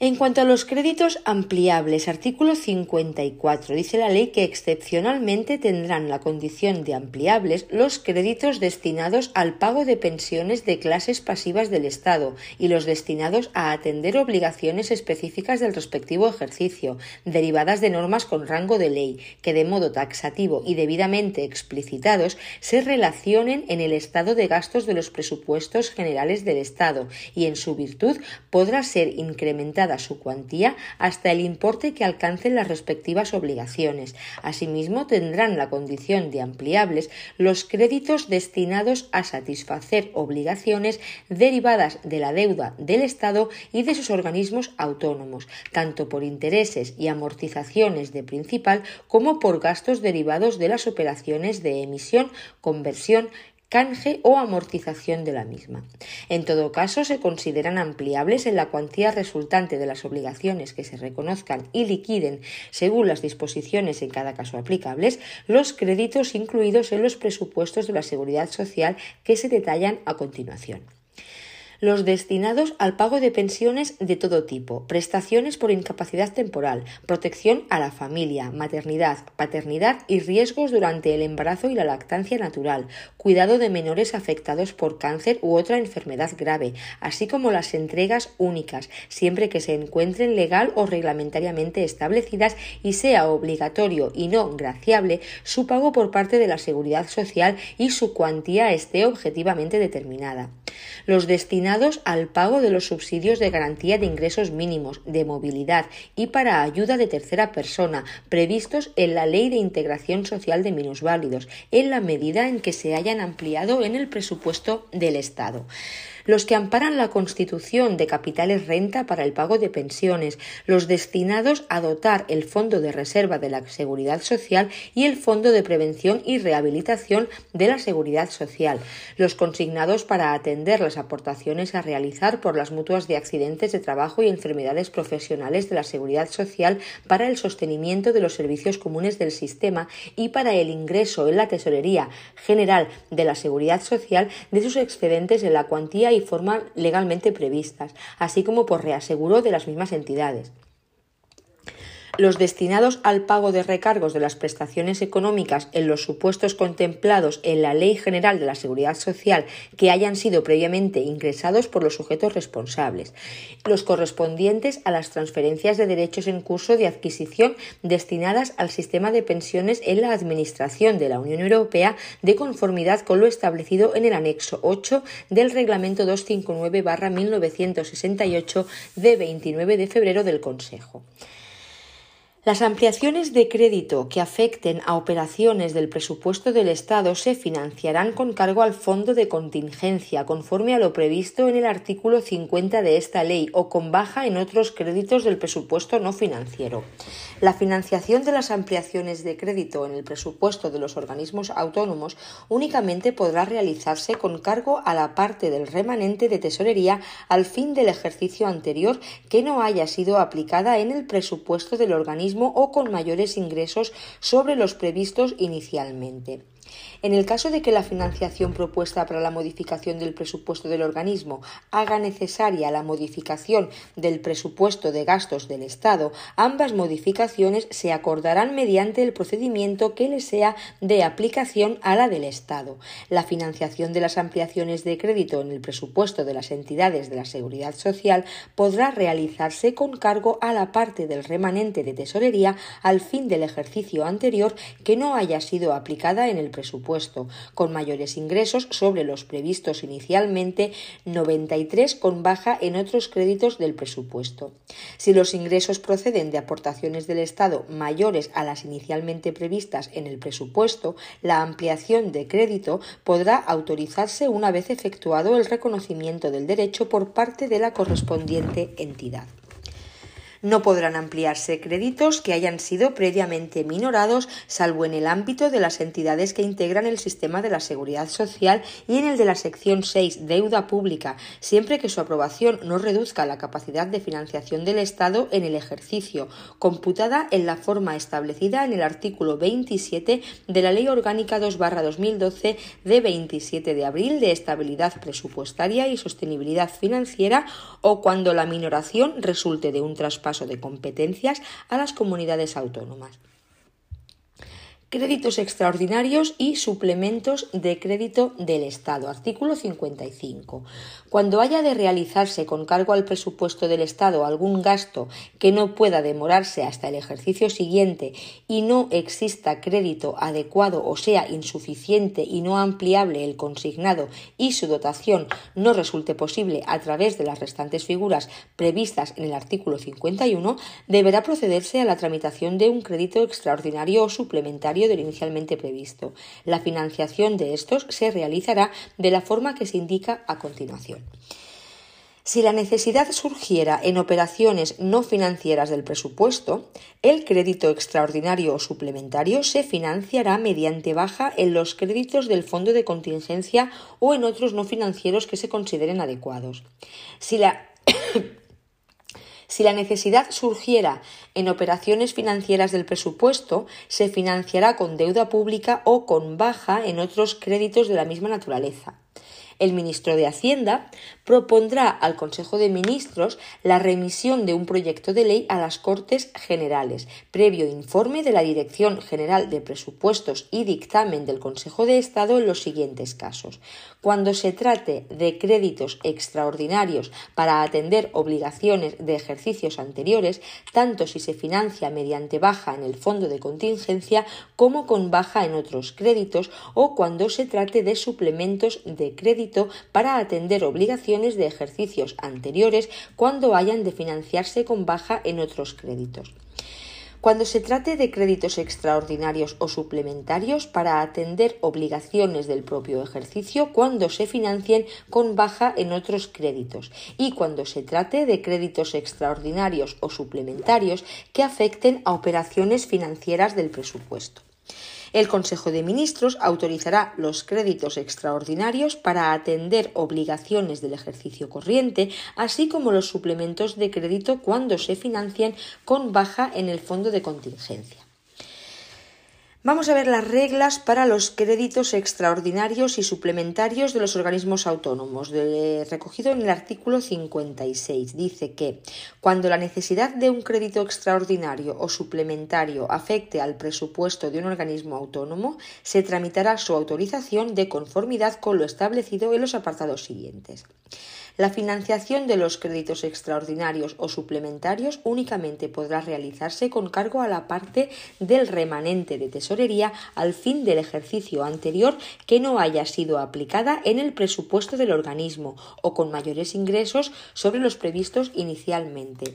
En cuanto a los créditos ampliables, artículo 54, dice la ley que excepcionalmente tendrán la condición de ampliables los créditos destinados al pago de pensiones de clases pasivas del Estado y los destinados a atender obligaciones específicas del respectivo ejercicio, derivadas de normas con rango de ley, que de modo taxativo y debidamente explicitados se relacionen en el estado de gastos de los presupuestos generales del Estado y en su virtud podrá ser incrementada su cuantía hasta el importe que alcancen las respectivas obligaciones. Asimismo, tendrán la condición de ampliables los créditos destinados a satisfacer obligaciones derivadas de la deuda del Estado y de sus organismos autónomos, tanto por intereses y amortizaciones de principal como por gastos derivados de las operaciones de emisión, conversión, canje o amortización de la misma. En todo caso, se consideran ampliables en la cuantía resultante de las obligaciones que se reconozcan y liquiden según las disposiciones en cada caso aplicables los créditos incluidos en los presupuestos de la Seguridad Social que se detallan a continuación los destinados al pago de pensiones de todo tipo, prestaciones por incapacidad temporal, protección a la familia, maternidad, paternidad y riesgos durante el embarazo y la lactancia natural, cuidado de menores afectados por cáncer u otra enfermedad grave, así como las entregas únicas, siempre que se encuentren legal o reglamentariamente establecidas y sea obligatorio y no graciable su pago por parte de la Seguridad Social y su cuantía esté objetivamente determinada. Los destinados al pago de los subsidios de garantía de ingresos mínimos, de movilidad y para ayuda de tercera persona, previstos en la Ley de Integración Social de Minusválidos, en la medida en que se hayan ampliado en el presupuesto del Estado. Los que amparan la constitución de capitales renta para el pago de pensiones, los destinados a dotar el Fondo de Reserva de la Seguridad Social y el Fondo de Prevención y Rehabilitación de la Seguridad Social, los consignados para atender las aportaciones a realizar por las mutuas de accidentes de trabajo y enfermedades profesionales de la Seguridad Social para el sostenimiento de los servicios comunes del sistema y para el ingreso en la Tesorería General de la Seguridad Social de sus excedentes en la cuantía y forma legalmente previstas, así como por reaseguro de las mismas entidades los destinados al pago de recargos de las prestaciones económicas en los supuestos contemplados en la Ley General de la Seguridad Social que hayan sido previamente ingresados por los sujetos responsables, los correspondientes a las transferencias de derechos en curso de adquisición destinadas al sistema de pensiones en la Administración de la Unión Europea de conformidad con lo establecido en el anexo 8 del Reglamento 259-1968 de 29 de febrero del Consejo. Las ampliaciones de crédito que afecten a operaciones del presupuesto del Estado se financiarán con cargo al fondo de contingencia, conforme a lo previsto en el artículo 50 de esta ley, o con baja en otros créditos del presupuesto no financiero. La financiación de las ampliaciones de crédito en el presupuesto de los organismos autónomos únicamente podrá realizarse con cargo a la parte del remanente de tesorería al fin del ejercicio anterior que no haya sido aplicada en el presupuesto del organismo o con mayores ingresos sobre los previstos inicialmente. En el caso de que la financiación propuesta para la modificación del presupuesto del organismo haga necesaria la modificación del presupuesto de gastos del Estado, ambas modificaciones se acordarán mediante el procedimiento que le sea de aplicación a la del Estado. La financiación de las ampliaciones de crédito en el presupuesto de las entidades de la Seguridad Social podrá realizarse con cargo a la parte del remanente de tesorería al fin del ejercicio anterior que no haya sido aplicada en el presupuesto con mayores ingresos sobre los previstos inicialmente, 93 con baja en otros créditos del presupuesto. Si los ingresos proceden de aportaciones del Estado mayores a las inicialmente previstas en el presupuesto, la ampliación de crédito podrá autorizarse una vez efectuado el reconocimiento del derecho por parte de la correspondiente entidad. No podrán ampliarse créditos que hayan sido previamente minorados, salvo en el ámbito de las entidades que integran el sistema de la seguridad social y en el de la sección 6, deuda pública, siempre que su aprobación no reduzca la capacidad de financiación del Estado en el ejercicio, computada en la forma establecida en el artículo 27 de la Ley Orgánica 2-2012 de 27 de abril de estabilidad presupuestaria y sostenibilidad financiera o cuando la minoración resulte de un traspaso de competencias a las comunidades autónomas créditos extraordinarios y suplementos de crédito del Estado. Artículo 55. Cuando haya de realizarse con cargo al presupuesto del Estado algún gasto que no pueda demorarse hasta el ejercicio siguiente y no exista crédito adecuado o sea insuficiente y no ampliable el consignado y su dotación no resulte posible a través de las restantes figuras previstas en el artículo 51, deberá procederse a la tramitación de un crédito extraordinario o suplementario del inicialmente previsto. La financiación de estos se realizará de la forma que se indica a continuación. Si la necesidad surgiera en operaciones no financieras del presupuesto, el crédito extraordinario o suplementario se financiará mediante baja en los créditos del fondo de contingencia o en otros no financieros que se consideren adecuados. Si la si la necesidad surgiera en operaciones financieras del presupuesto, se financiará con deuda pública o con baja en otros créditos de la misma naturaleza. El ministro de Hacienda propondrá al Consejo de Ministros la remisión de un proyecto de ley a las Cortes Generales, previo informe de la Dirección General de Presupuestos y dictamen del Consejo de Estado en los siguientes casos. Cuando se trate de créditos extraordinarios para atender obligaciones de ejercicios anteriores, tanto si se financia mediante baja en el fondo de contingencia como con baja en otros créditos o cuando se trate de suplementos de para atender obligaciones de ejercicios anteriores cuando hayan de financiarse con baja en otros créditos. Cuando se trate de créditos extraordinarios o suplementarios para atender obligaciones del propio ejercicio cuando se financien con baja en otros créditos y cuando se trate de créditos extraordinarios o suplementarios que afecten a operaciones financieras del presupuesto. El Consejo de Ministros autorizará los créditos extraordinarios para atender obligaciones del ejercicio corriente, así como los suplementos de crédito cuando se financien con baja en el fondo de contingencia. Vamos a ver las reglas para los créditos extraordinarios y suplementarios de los organismos autónomos, recogido en el artículo 56. Dice que cuando la necesidad de un crédito extraordinario o suplementario afecte al presupuesto de un organismo autónomo, se tramitará su autorización de conformidad con lo establecido en los apartados siguientes. La financiación de los créditos extraordinarios o suplementarios únicamente podrá realizarse con cargo a la parte del remanente de tesorería al fin del ejercicio anterior que no haya sido aplicada en el presupuesto del organismo o con mayores ingresos sobre los previstos inicialmente.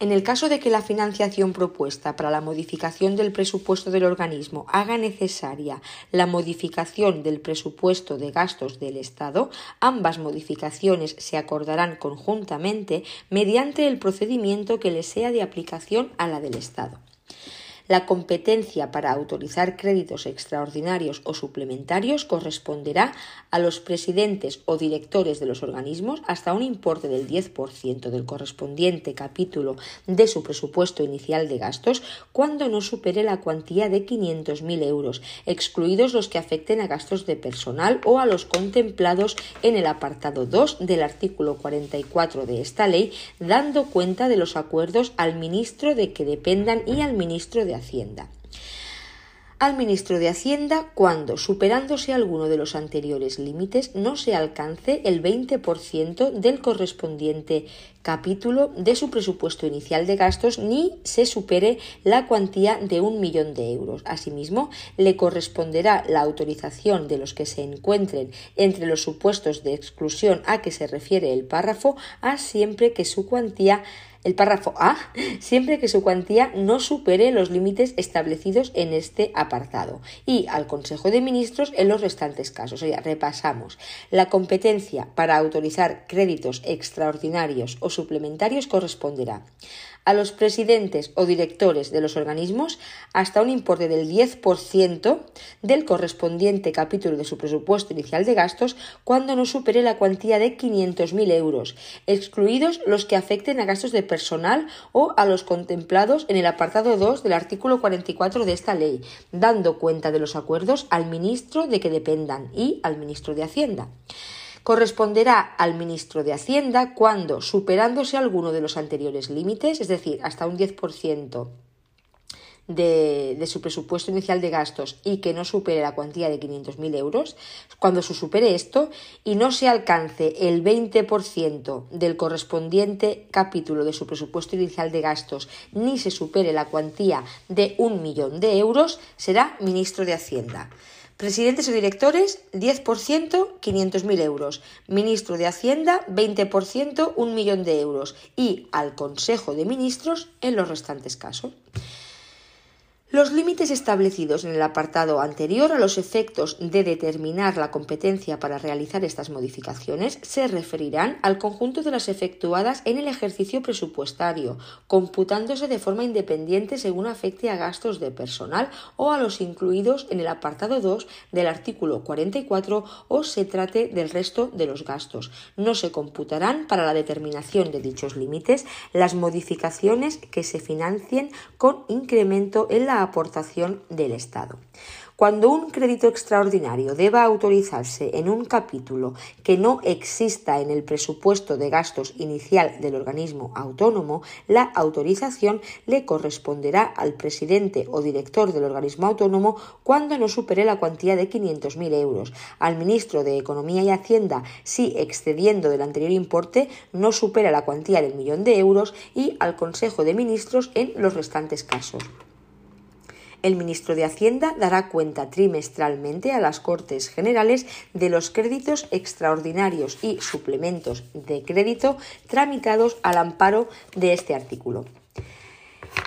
En el caso de que la financiación propuesta para la modificación del presupuesto del organismo haga necesaria la modificación del presupuesto de gastos del Estado, ambas modificaciones se acordarán conjuntamente mediante el procedimiento que le sea de aplicación a la del Estado. La competencia para autorizar créditos extraordinarios o suplementarios corresponderá a los presidentes o directores de los organismos hasta un importe del 10% del correspondiente capítulo de su presupuesto inicial de gastos cuando no supere la cuantía de 500.000 euros, excluidos los que afecten a gastos de personal o a los contemplados en el apartado 2 del artículo 44 de esta ley, dando cuenta de los acuerdos al ministro de que dependan y al ministro de Hacienda al ministro de Hacienda cuando, superándose alguno de los anteriores límites, no se alcance el 20% del correspondiente capítulo de su presupuesto inicial de gastos ni se supere la cuantía de un millón de euros. Asimismo, le corresponderá la autorización de los que se encuentren entre los supuestos de exclusión a que se refiere el párrafo a siempre que su cuantía el párrafo A, siempre que su cuantía no supere los límites establecidos en este apartado, y al Consejo de Ministros en los restantes casos. O sea, repasamos. La competencia para autorizar créditos extraordinarios o suplementarios corresponderá a los presidentes o directores de los organismos hasta un importe del 10% del correspondiente capítulo de su presupuesto inicial de gastos cuando no supere la cuantía de 500.000 euros, excluidos los que afecten a gastos de personal o a los contemplados en el apartado 2 del artículo 44 de esta ley, dando cuenta de los acuerdos al ministro de que dependan y al ministro de Hacienda corresponderá al ministro de Hacienda cuando, superándose alguno de los anteriores límites, es decir, hasta un 10% de, de, su presupuesto inicial de gastos y que no supere la cuantía de 500.000 euros, cuando se supere esto y no se alcance el 20% del correspondiente capítulo de su presupuesto inicial de gastos ni se supere la cuantía de un millón de euros, será ministro de Hacienda. Presidentes o directores, 10%, 500.000 euros. Ministro de Hacienda, 20%, un millón de euros. Y al Consejo de Ministros en los restantes casos. Los límites establecidos en el apartado anterior a los efectos de determinar la competencia para realizar estas modificaciones se referirán al conjunto de las efectuadas en el ejercicio presupuestario, computándose de forma independiente según afecte a gastos de personal o a los incluidos en el apartado 2 del artículo 44 o se trate del resto de los gastos. No se computarán para la determinación de dichos límites las modificaciones que se financien con incremento en la aportación del Estado. Cuando un crédito extraordinario deba autorizarse en un capítulo que no exista en el presupuesto de gastos inicial del organismo autónomo, la autorización le corresponderá al presidente o director del organismo autónomo cuando no supere la cuantía de 500.000 euros, al ministro de Economía y Hacienda si excediendo del anterior importe no supera la cuantía del millón de euros y al Consejo de Ministros en los restantes casos. El ministro de Hacienda dará cuenta trimestralmente a las Cortes Generales de los créditos extraordinarios y suplementos de crédito tramitados al amparo de este artículo.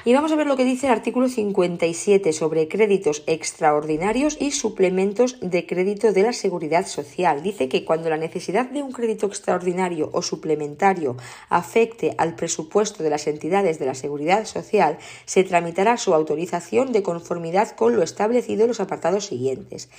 Y vamos a ver lo que dice el artículo 57 sobre créditos extraordinarios y suplementos de crédito de la seguridad social. Dice que cuando la necesidad de un crédito extraordinario o suplementario afecte al presupuesto de las entidades de la seguridad social, se tramitará su autorización de conformidad con lo establecido en los apartados siguientes.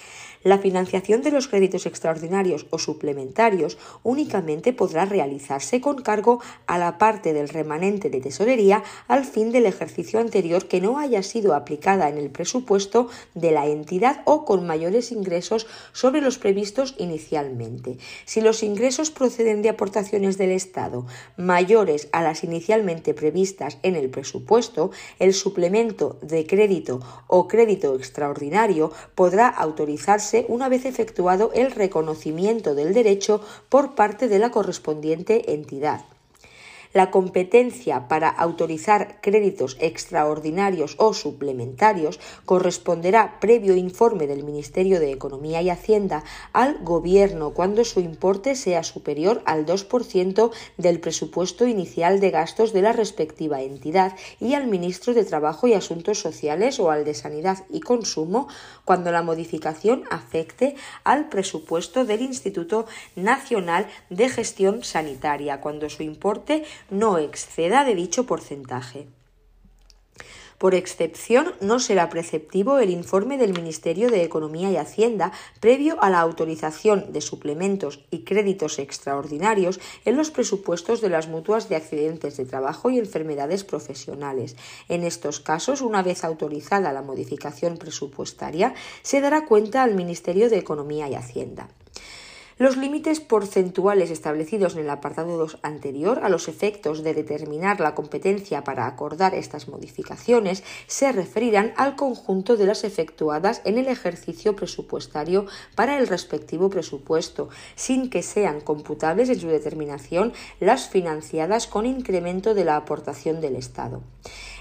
La financiación de los créditos extraordinarios o suplementarios únicamente podrá realizarse con cargo a la parte del remanente de tesorería al fin del ejercicio anterior que no haya sido aplicada en el presupuesto de la entidad o con mayores ingresos sobre los previstos inicialmente. Si los ingresos proceden de aportaciones del Estado mayores a las inicialmente previstas en el presupuesto, el suplemento de crédito o crédito extraordinario podrá autorizarse una vez efectuado el reconocimiento del derecho por parte de la correspondiente entidad la competencia para autorizar créditos extraordinarios o suplementarios corresponderá previo informe del Ministerio de Economía y Hacienda al Gobierno cuando su importe sea superior al 2% del presupuesto inicial de gastos de la respectiva entidad y al Ministro de Trabajo y Asuntos Sociales o al de Sanidad y Consumo cuando la modificación afecte al presupuesto del Instituto Nacional de Gestión Sanitaria, cuando su importe no exceda de dicho porcentaje. Por excepción, no será preceptivo el informe del Ministerio de Economía y Hacienda previo a la autorización de suplementos y créditos extraordinarios en los presupuestos de las mutuas de accidentes de trabajo y enfermedades profesionales. En estos casos, una vez autorizada la modificación presupuestaria, se dará cuenta al Ministerio de Economía y Hacienda. Los límites porcentuales establecidos en el apartado 2 anterior a los efectos de determinar la competencia para acordar estas modificaciones se referirán al conjunto de las efectuadas en el ejercicio presupuestario para el respectivo presupuesto, sin que sean computables en su determinación las financiadas con incremento de la aportación del Estado.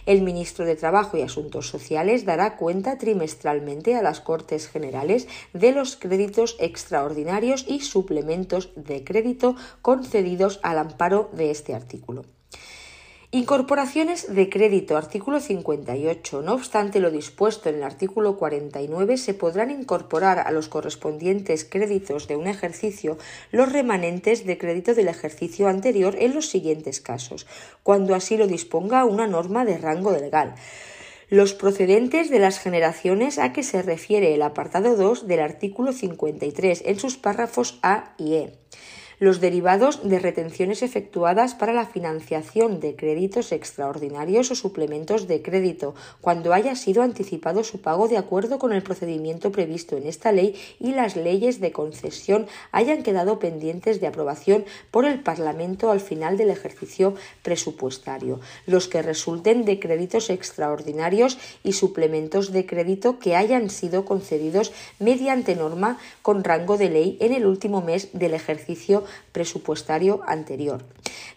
El ministro de Trabajo y Asuntos Sociales dará cuenta trimestralmente a las Cortes Generales de los créditos extraordinarios y suplementos de crédito concedidos al amparo de este artículo. Incorporaciones de crédito, artículo 58. No obstante lo dispuesto en el artículo 49, se podrán incorporar a los correspondientes créditos de un ejercicio los remanentes de crédito del ejercicio anterior en los siguientes casos, cuando así lo disponga una norma de rango legal los procedentes de las generaciones a que se refiere el apartado 2 del artículo 53 en sus párrafos A y E los derivados de retenciones efectuadas para la financiación de créditos extraordinarios o suplementos de crédito, cuando haya sido anticipado su pago de acuerdo con el procedimiento previsto en esta ley y las leyes de concesión hayan quedado pendientes de aprobación por el Parlamento al final del ejercicio presupuestario, los que resulten de créditos extraordinarios y suplementos de crédito que hayan sido concedidos mediante norma con rango de ley en el último mes del ejercicio presupuestario anterior.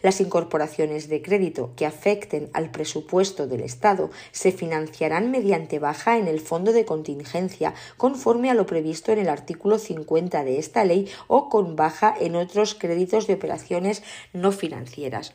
Las incorporaciones de crédito que afecten al presupuesto del Estado se financiarán mediante baja en el fondo de contingencia conforme a lo previsto en el artículo 50 de esta ley o con baja en otros créditos de operaciones no financieras.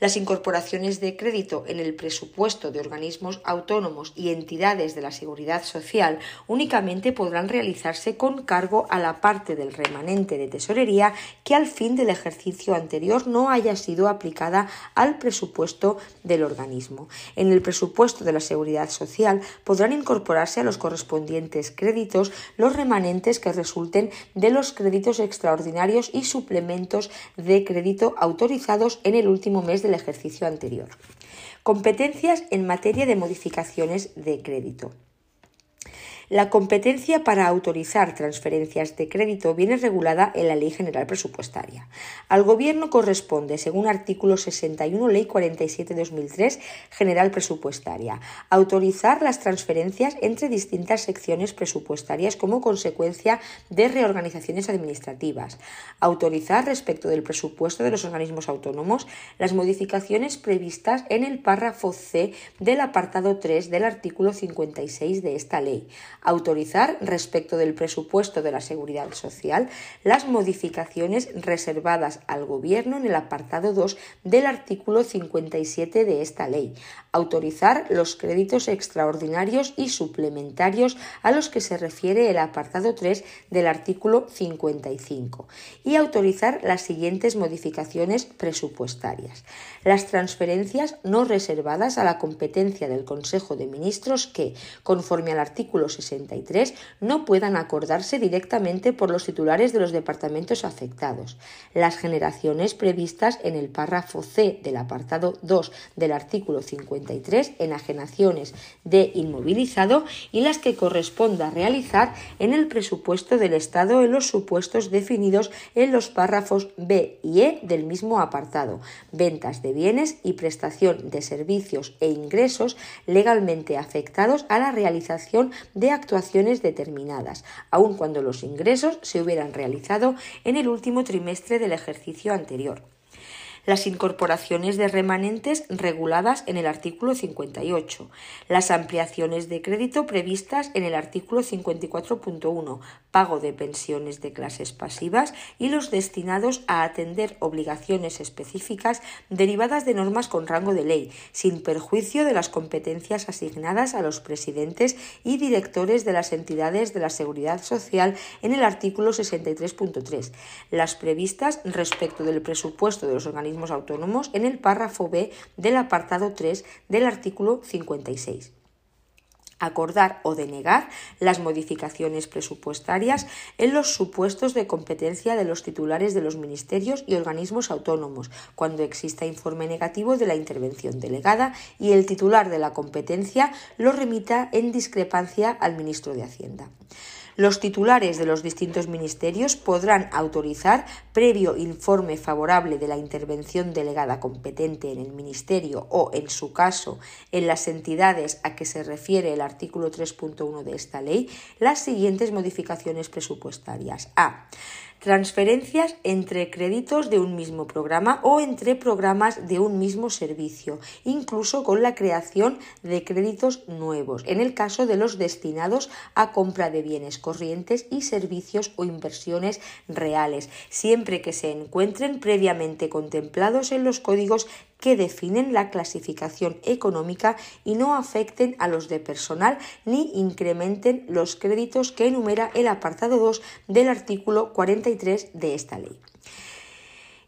Las incorporaciones de crédito en el presupuesto de organismos autónomos y entidades de la seguridad social únicamente podrán realizarse con cargo a la parte del remanente de tesorería que al fin del ejercicio anterior no haya sido aplicada al presupuesto del organismo. En el presupuesto de la seguridad social podrán incorporarse a los correspondientes créditos los remanentes que resulten de los créditos extraordinarios y suplementos de crédito autorizados en el último mes de el ejercicio anterior. Competencias en materia de modificaciones de crédito. La competencia para autorizar transferencias de crédito viene regulada en la Ley General Presupuestaria. Al Gobierno corresponde, según artículo 61, Ley 47-2003 General Presupuestaria, autorizar las transferencias entre distintas secciones presupuestarias como consecuencia de reorganizaciones administrativas, autorizar respecto del presupuesto de los organismos autónomos las modificaciones previstas en el párrafo C del apartado 3 del artículo 56 de esta ley, Autorizar, respecto del presupuesto de la Seguridad Social, las modificaciones reservadas al Gobierno en el apartado 2 del artículo 57 de esta ley. Autorizar los créditos extraordinarios y suplementarios a los que se refiere el apartado 3 del artículo 55. Y autorizar las siguientes modificaciones presupuestarias. Las transferencias no reservadas a la competencia del Consejo de Ministros que, conforme al artículo 63, no puedan acordarse directamente por los titulares de los departamentos afectados. Las generaciones previstas en el párrafo C del apartado 2 del artículo 53, enajenaciones de inmovilizado y las que corresponda realizar en el presupuesto del Estado en los supuestos definidos en los párrafos B y E del mismo apartado, ventas de bienes y prestación de servicios e ingresos legalmente afectados a la realización de actuaciones determinadas, aun cuando los ingresos se hubieran realizado en el último trimestre del ejercicio anterior las incorporaciones de remanentes reguladas en el artículo 58, las ampliaciones de crédito previstas en el artículo 54.1, pago de pensiones de clases pasivas y los destinados a atender obligaciones específicas derivadas de normas con rango de ley, sin perjuicio de las competencias asignadas a los presidentes y directores de las entidades de la seguridad social en el artículo 63.3, las previstas respecto del presupuesto de los organismos autónomos en el párrafo B del apartado 3 del artículo 56 acordar o denegar las modificaciones presupuestarias en los supuestos de competencia de los titulares de los ministerios y organismos autónomos, cuando exista informe negativo de la intervención delegada y el titular de la competencia lo remita en discrepancia al ministro de Hacienda. Los titulares de los distintos ministerios podrán autorizar, previo informe favorable de la intervención delegada competente en el ministerio o, en su caso, en las entidades a que se refiere el artículo 3.1 de esta ley, las siguientes modificaciones presupuestarias. A transferencias entre créditos de un mismo programa o entre programas de un mismo servicio, incluso con la creación de créditos nuevos, en el caso de los destinados a compra de bienes corrientes y servicios o inversiones reales, siempre que se encuentren previamente contemplados en los códigos que definen la clasificación económica y no afecten a los de personal ni incrementen los créditos que enumera el apartado 2 del artículo 43 de esta ley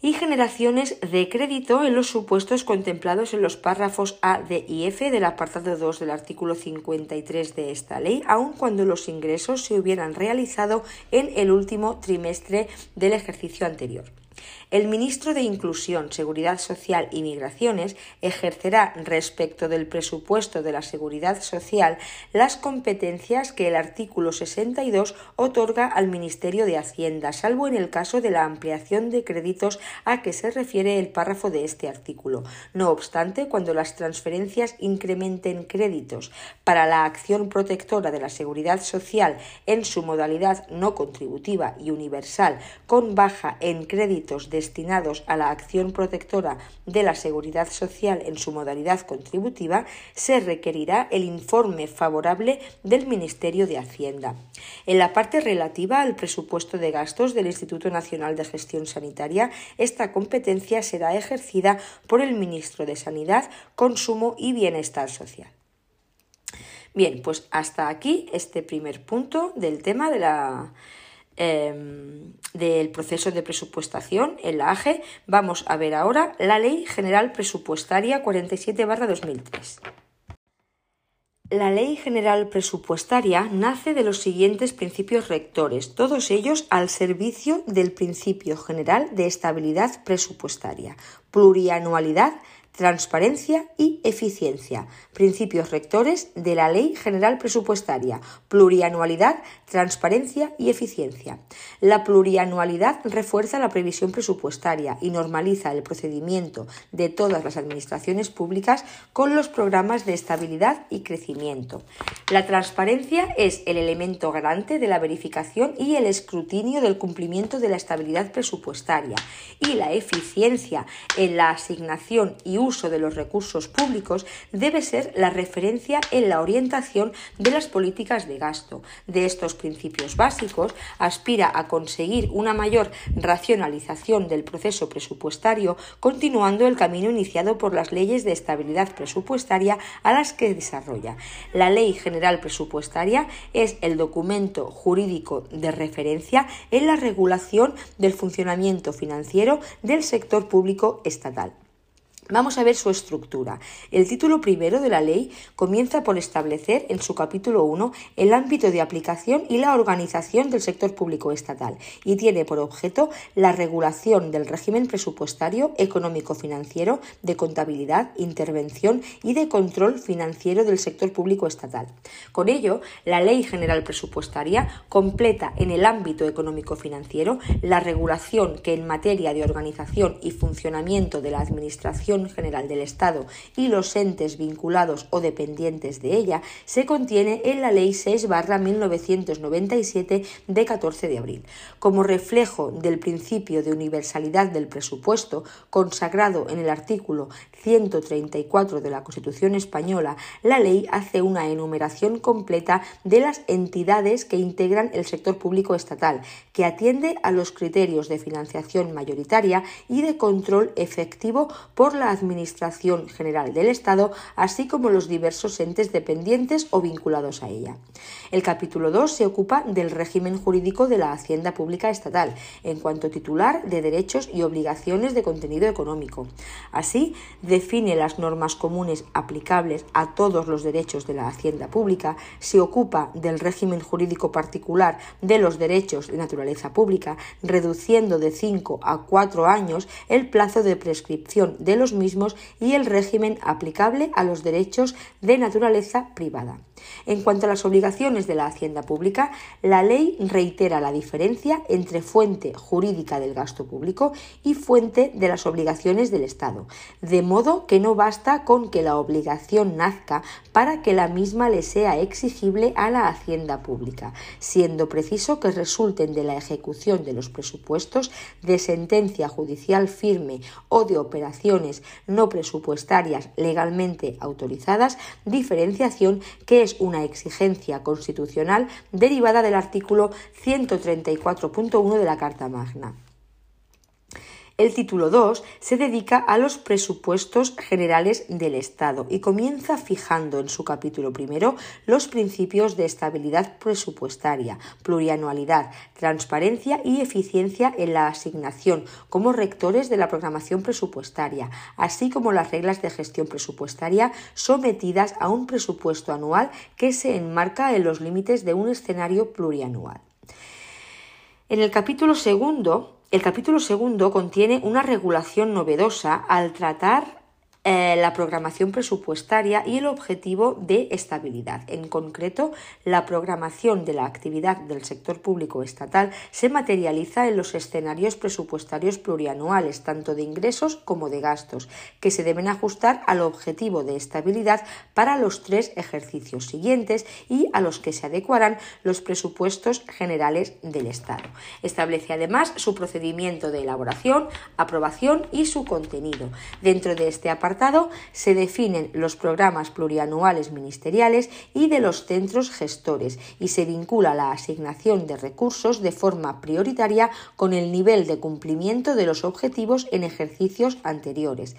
y generaciones de crédito en los supuestos contemplados en los párrafos A, D y F del apartado 2 del artículo 53 de esta ley, aun cuando los ingresos se hubieran realizado en el último trimestre del ejercicio anterior. El ministro de Inclusión, Seguridad Social y Migraciones ejercerá respecto del presupuesto de la Seguridad Social las competencias que el artículo 62 otorga al Ministerio de Hacienda, salvo en el caso de la ampliación de créditos a que se refiere el párrafo de este artículo. No obstante, cuando las transferencias incrementen créditos para la acción protectora de la seguridad social en su modalidad no contributiva y universal con baja en créditos de destinados a la acción protectora de la seguridad social en su modalidad contributiva, se requerirá el informe favorable del Ministerio de Hacienda. En la parte relativa al presupuesto de gastos del Instituto Nacional de Gestión Sanitaria, esta competencia será ejercida por el Ministro de Sanidad, Consumo y Bienestar Social. Bien, pues hasta aquí este primer punto del tema de la Em, del proceso de presupuestación en la AGE, vamos a ver ahora la Ley General Presupuestaria 47-2003. La Ley General Presupuestaria nace de los siguientes principios rectores, todos ellos al servicio del principio general de estabilidad presupuestaria, plurianualidad, transparencia y eficiencia, principios rectores de la Ley General Presupuestaria, plurianualidad, transparencia y eficiencia. La plurianualidad refuerza la previsión presupuestaria y normaliza el procedimiento de todas las administraciones públicas con los programas de estabilidad y crecimiento. La transparencia es el elemento garante de la verificación y el escrutinio del cumplimiento de la estabilidad presupuestaria y la eficiencia en la asignación y uso uso de los recursos públicos debe ser la referencia en la orientación de las políticas de gasto. De estos principios básicos aspira a conseguir una mayor racionalización del proceso presupuestario, continuando el camino iniciado por las leyes de estabilidad presupuestaria a las que desarrolla. La Ley General Presupuestaria es el documento jurídico de referencia en la regulación del funcionamiento financiero del sector público estatal. Vamos a ver su estructura. El título primero de la ley comienza por establecer en su capítulo 1 el ámbito de aplicación y la organización del sector público estatal y tiene por objeto la regulación del régimen presupuestario, económico-financiero, de contabilidad, intervención y de control financiero del sector público estatal. Con ello, la Ley General Presupuestaria completa en el ámbito económico-financiero la regulación que en materia de organización y funcionamiento de la Administración General del Estado y los entes vinculados o dependientes de ella se contiene en la Ley 6-1997 de 14 de abril. Como reflejo del principio de universalidad del presupuesto consagrado en el artículo 134 de la Constitución española, la ley hace una enumeración completa de las entidades que integran el sector público estatal, que atiende a los criterios de financiación mayoritaria y de control efectivo por la Administración General del Estado, así como los diversos entes dependientes o vinculados a ella. El capítulo 2 se ocupa del régimen jurídico de la Hacienda Pública Estatal, en cuanto titular de derechos y obligaciones de contenido económico. Así, define las normas comunes aplicables a todos los derechos de la Hacienda Pública, se ocupa del régimen jurídico particular de los derechos de naturaleza pública, reduciendo de 5 a 4 años el plazo de prescripción de los mismos y el régimen aplicable a los derechos de naturaleza privada. En cuanto a las obligaciones de la Hacienda Pública, la ley reitera la diferencia entre fuente jurídica del gasto público y fuente de las obligaciones del Estado, de modo que no basta con que la obligación nazca para que la misma le sea exigible a la Hacienda Pública, siendo preciso que resulten de la ejecución de los presupuestos de sentencia judicial firme o de operaciones no presupuestarias legalmente autorizadas, diferenciación que es una exigencia constitucional derivada del artículo 134.1 de la Carta Magna. El título 2 se dedica a los presupuestos generales del Estado y comienza fijando en su capítulo primero los principios de estabilidad presupuestaria, plurianualidad, transparencia y eficiencia en la asignación como rectores de la programación presupuestaria, así como las reglas de gestión presupuestaria sometidas a un presupuesto anual que se enmarca en los límites de un escenario plurianual. En el capítulo segundo el capítulo segundo contiene una regulación novedosa al tratar eh, la programación presupuestaria y el objetivo de estabilidad. En concreto, la programación de la actividad del sector público estatal se materializa en los escenarios presupuestarios plurianuales, tanto de ingresos como de gastos, que se deben ajustar al objetivo de estabilidad para los tres ejercicios siguientes y a los que se adecuarán los presupuestos generales del Estado. Establece además su procedimiento de elaboración, aprobación y su contenido. Dentro de este apartado se definen los programas plurianuales ministeriales y de los centros gestores y se vincula la asignación de recursos de forma prioritaria con el nivel de cumplimiento de los objetivos en ejercicios anteriores.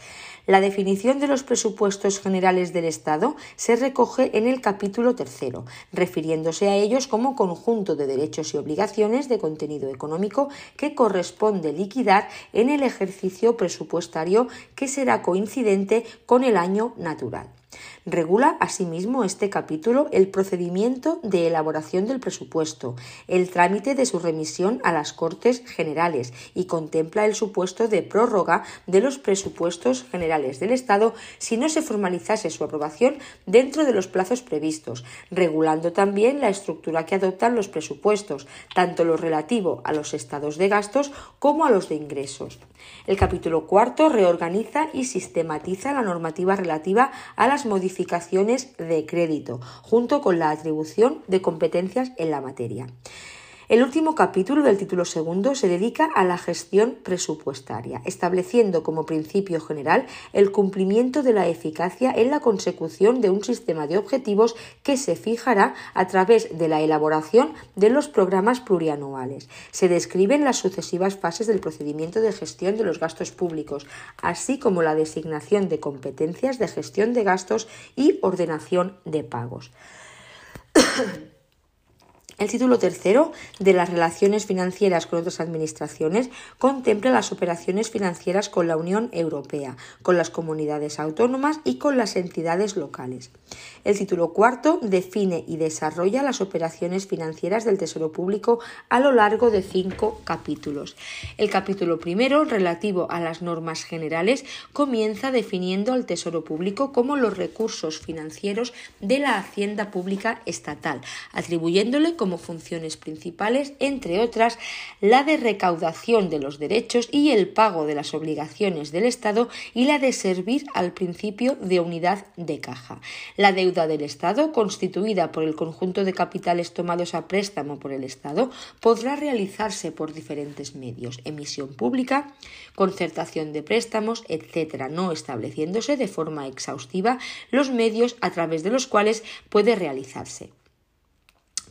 La definición de los presupuestos generales del Estado se recoge en el capítulo tercero, refiriéndose a ellos como conjunto de derechos y obligaciones de contenido económico que corresponde liquidar en el ejercicio presupuestario que será coincidente con el año natural. Regula asimismo este capítulo el procedimiento de elaboración del presupuesto, el trámite de su remisión a las Cortes Generales y contempla el supuesto de prórroga de los presupuestos generales del Estado si no se formalizase su aprobación dentro de los plazos previstos, regulando también la estructura que adoptan los presupuestos, tanto lo relativo a los estados de gastos como a los de ingresos. El capítulo cuarto reorganiza y sistematiza la normativa relativa a las modificaciones de crédito, junto con la atribución de competencias en la materia. El último capítulo del título segundo se dedica a la gestión presupuestaria, estableciendo como principio general el cumplimiento de la eficacia en la consecución de un sistema de objetivos que se fijará a través de la elaboración de los programas plurianuales. Se describen las sucesivas fases del procedimiento de gestión de los gastos públicos, así como la designación de competencias de gestión de gastos y ordenación de pagos. El título tercero de las relaciones financieras con otras administraciones contempla las operaciones financieras con la Unión Europea, con las comunidades autónomas y con las entidades locales. El título cuarto define y desarrolla las operaciones financieras del Tesoro Público a lo largo de cinco capítulos. El capítulo primero, relativo a las normas generales, comienza definiendo al Tesoro Público como los recursos financieros de la Hacienda Pública Estatal, atribuyéndole como funciones principales, entre otras, la de recaudación de los derechos y el pago de las obligaciones del Estado y la de servir al principio de unidad de caja. La deuda del Estado, constituida por el conjunto de capitales tomados a préstamo por el Estado, podrá realizarse por diferentes medios, emisión pública, concertación de préstamos, etc., no estableciéndose de forma exhaustiva los medios a través de los cuales puede realizarse.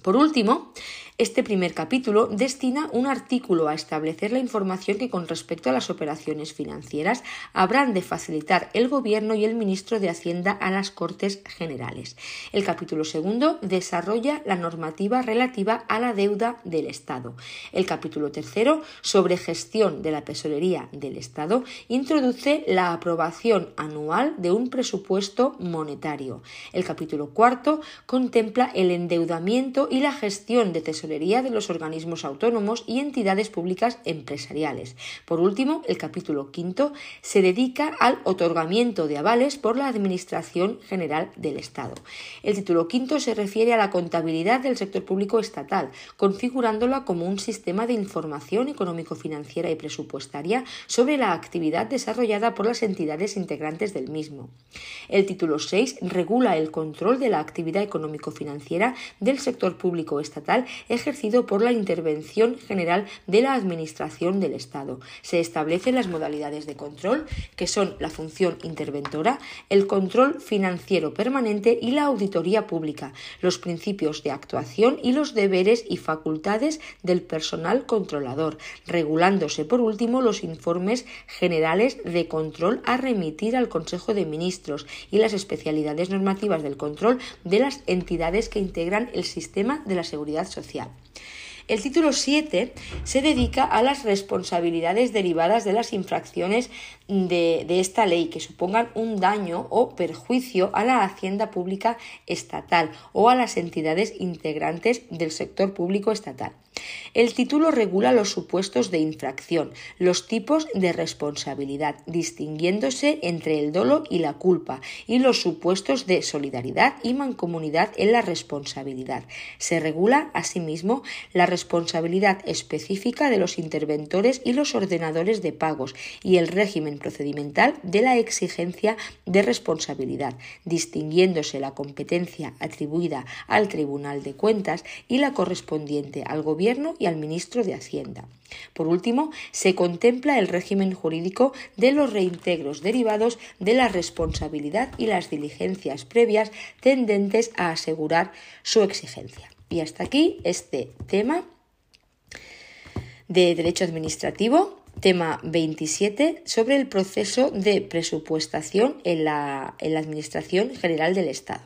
Por último, este primer capítulo destina un artículo a establecer la información que con respecto a las operaciones financieras habrán de facilitar el Gobierno y el Ministro de Hacienda a las Cortes Generales. El capítulo segundo desarrolla la normativa relativa a la deuda del Estado. El capítulo tercero, sobre gestión de la tesorería del Estado, introduce la aprobación anual de un presupuesto monetario. El capítulo cuarto contempla el endeudamiento y la gestión de tesorería de los organismos autónomos y entidades públicas empresariales. Por último, el capítulo quinto se dedica al otorgamiento de avales por la Administración General del Estado. El título quinto se refiere a la contabilidad del sector público estatal, configurándola como un sistema de información económico-financiera y presupuestaria sobre la actividad desarrollada por las entidades integrantes del mismo. El título 6 regula el control de la actividad económico-financiera del sector público estatal ejercido por la intervención general de la Administración del Estado. Se establecen las modalidades de control, que son la función interventora, el control financiero permanente y la auditoría pública, los principios de actuación y los deberes y facultades del personal controlador, regulándose por último los informes generales de control a remitir al Consejo de Ministros y las especialidades normativas del control de las entidades que integran el sistema de la seguridad El título 7 se dedica a las responsabilidades derivadas de las infracciones de, esta ley que supongan un daño o perjuicio a la hacienda pública estatal o a las entidades integrantes del sector público estatal. El título regula los supuestos de infracción, los tipos de responsabilidad, distinguiéndose entre el dolo y la culpa, y los supuestos de solidaridad y mancomunidad en la responsabilidad. Se regula, asimismo, la responsabilidad específica de los interventores y los ordenadores de pagos y el régimen procedimental de la exigencia de responsabilidad, distinguiéndose la competencia atribuida al Tribunal de Cuentas y la correspondiente al Gobierno y al ministro de Hacienda. Por último, se contempla el régimen jurídico de los reintegros derivados de la responsabilidad y las diligencias previas tendentes a asegurar su exigencia. Y hasta aquí este tema de derecho administrativo tema 27 sobre el proceso de presupuestación en la, en la Administración General del Estado.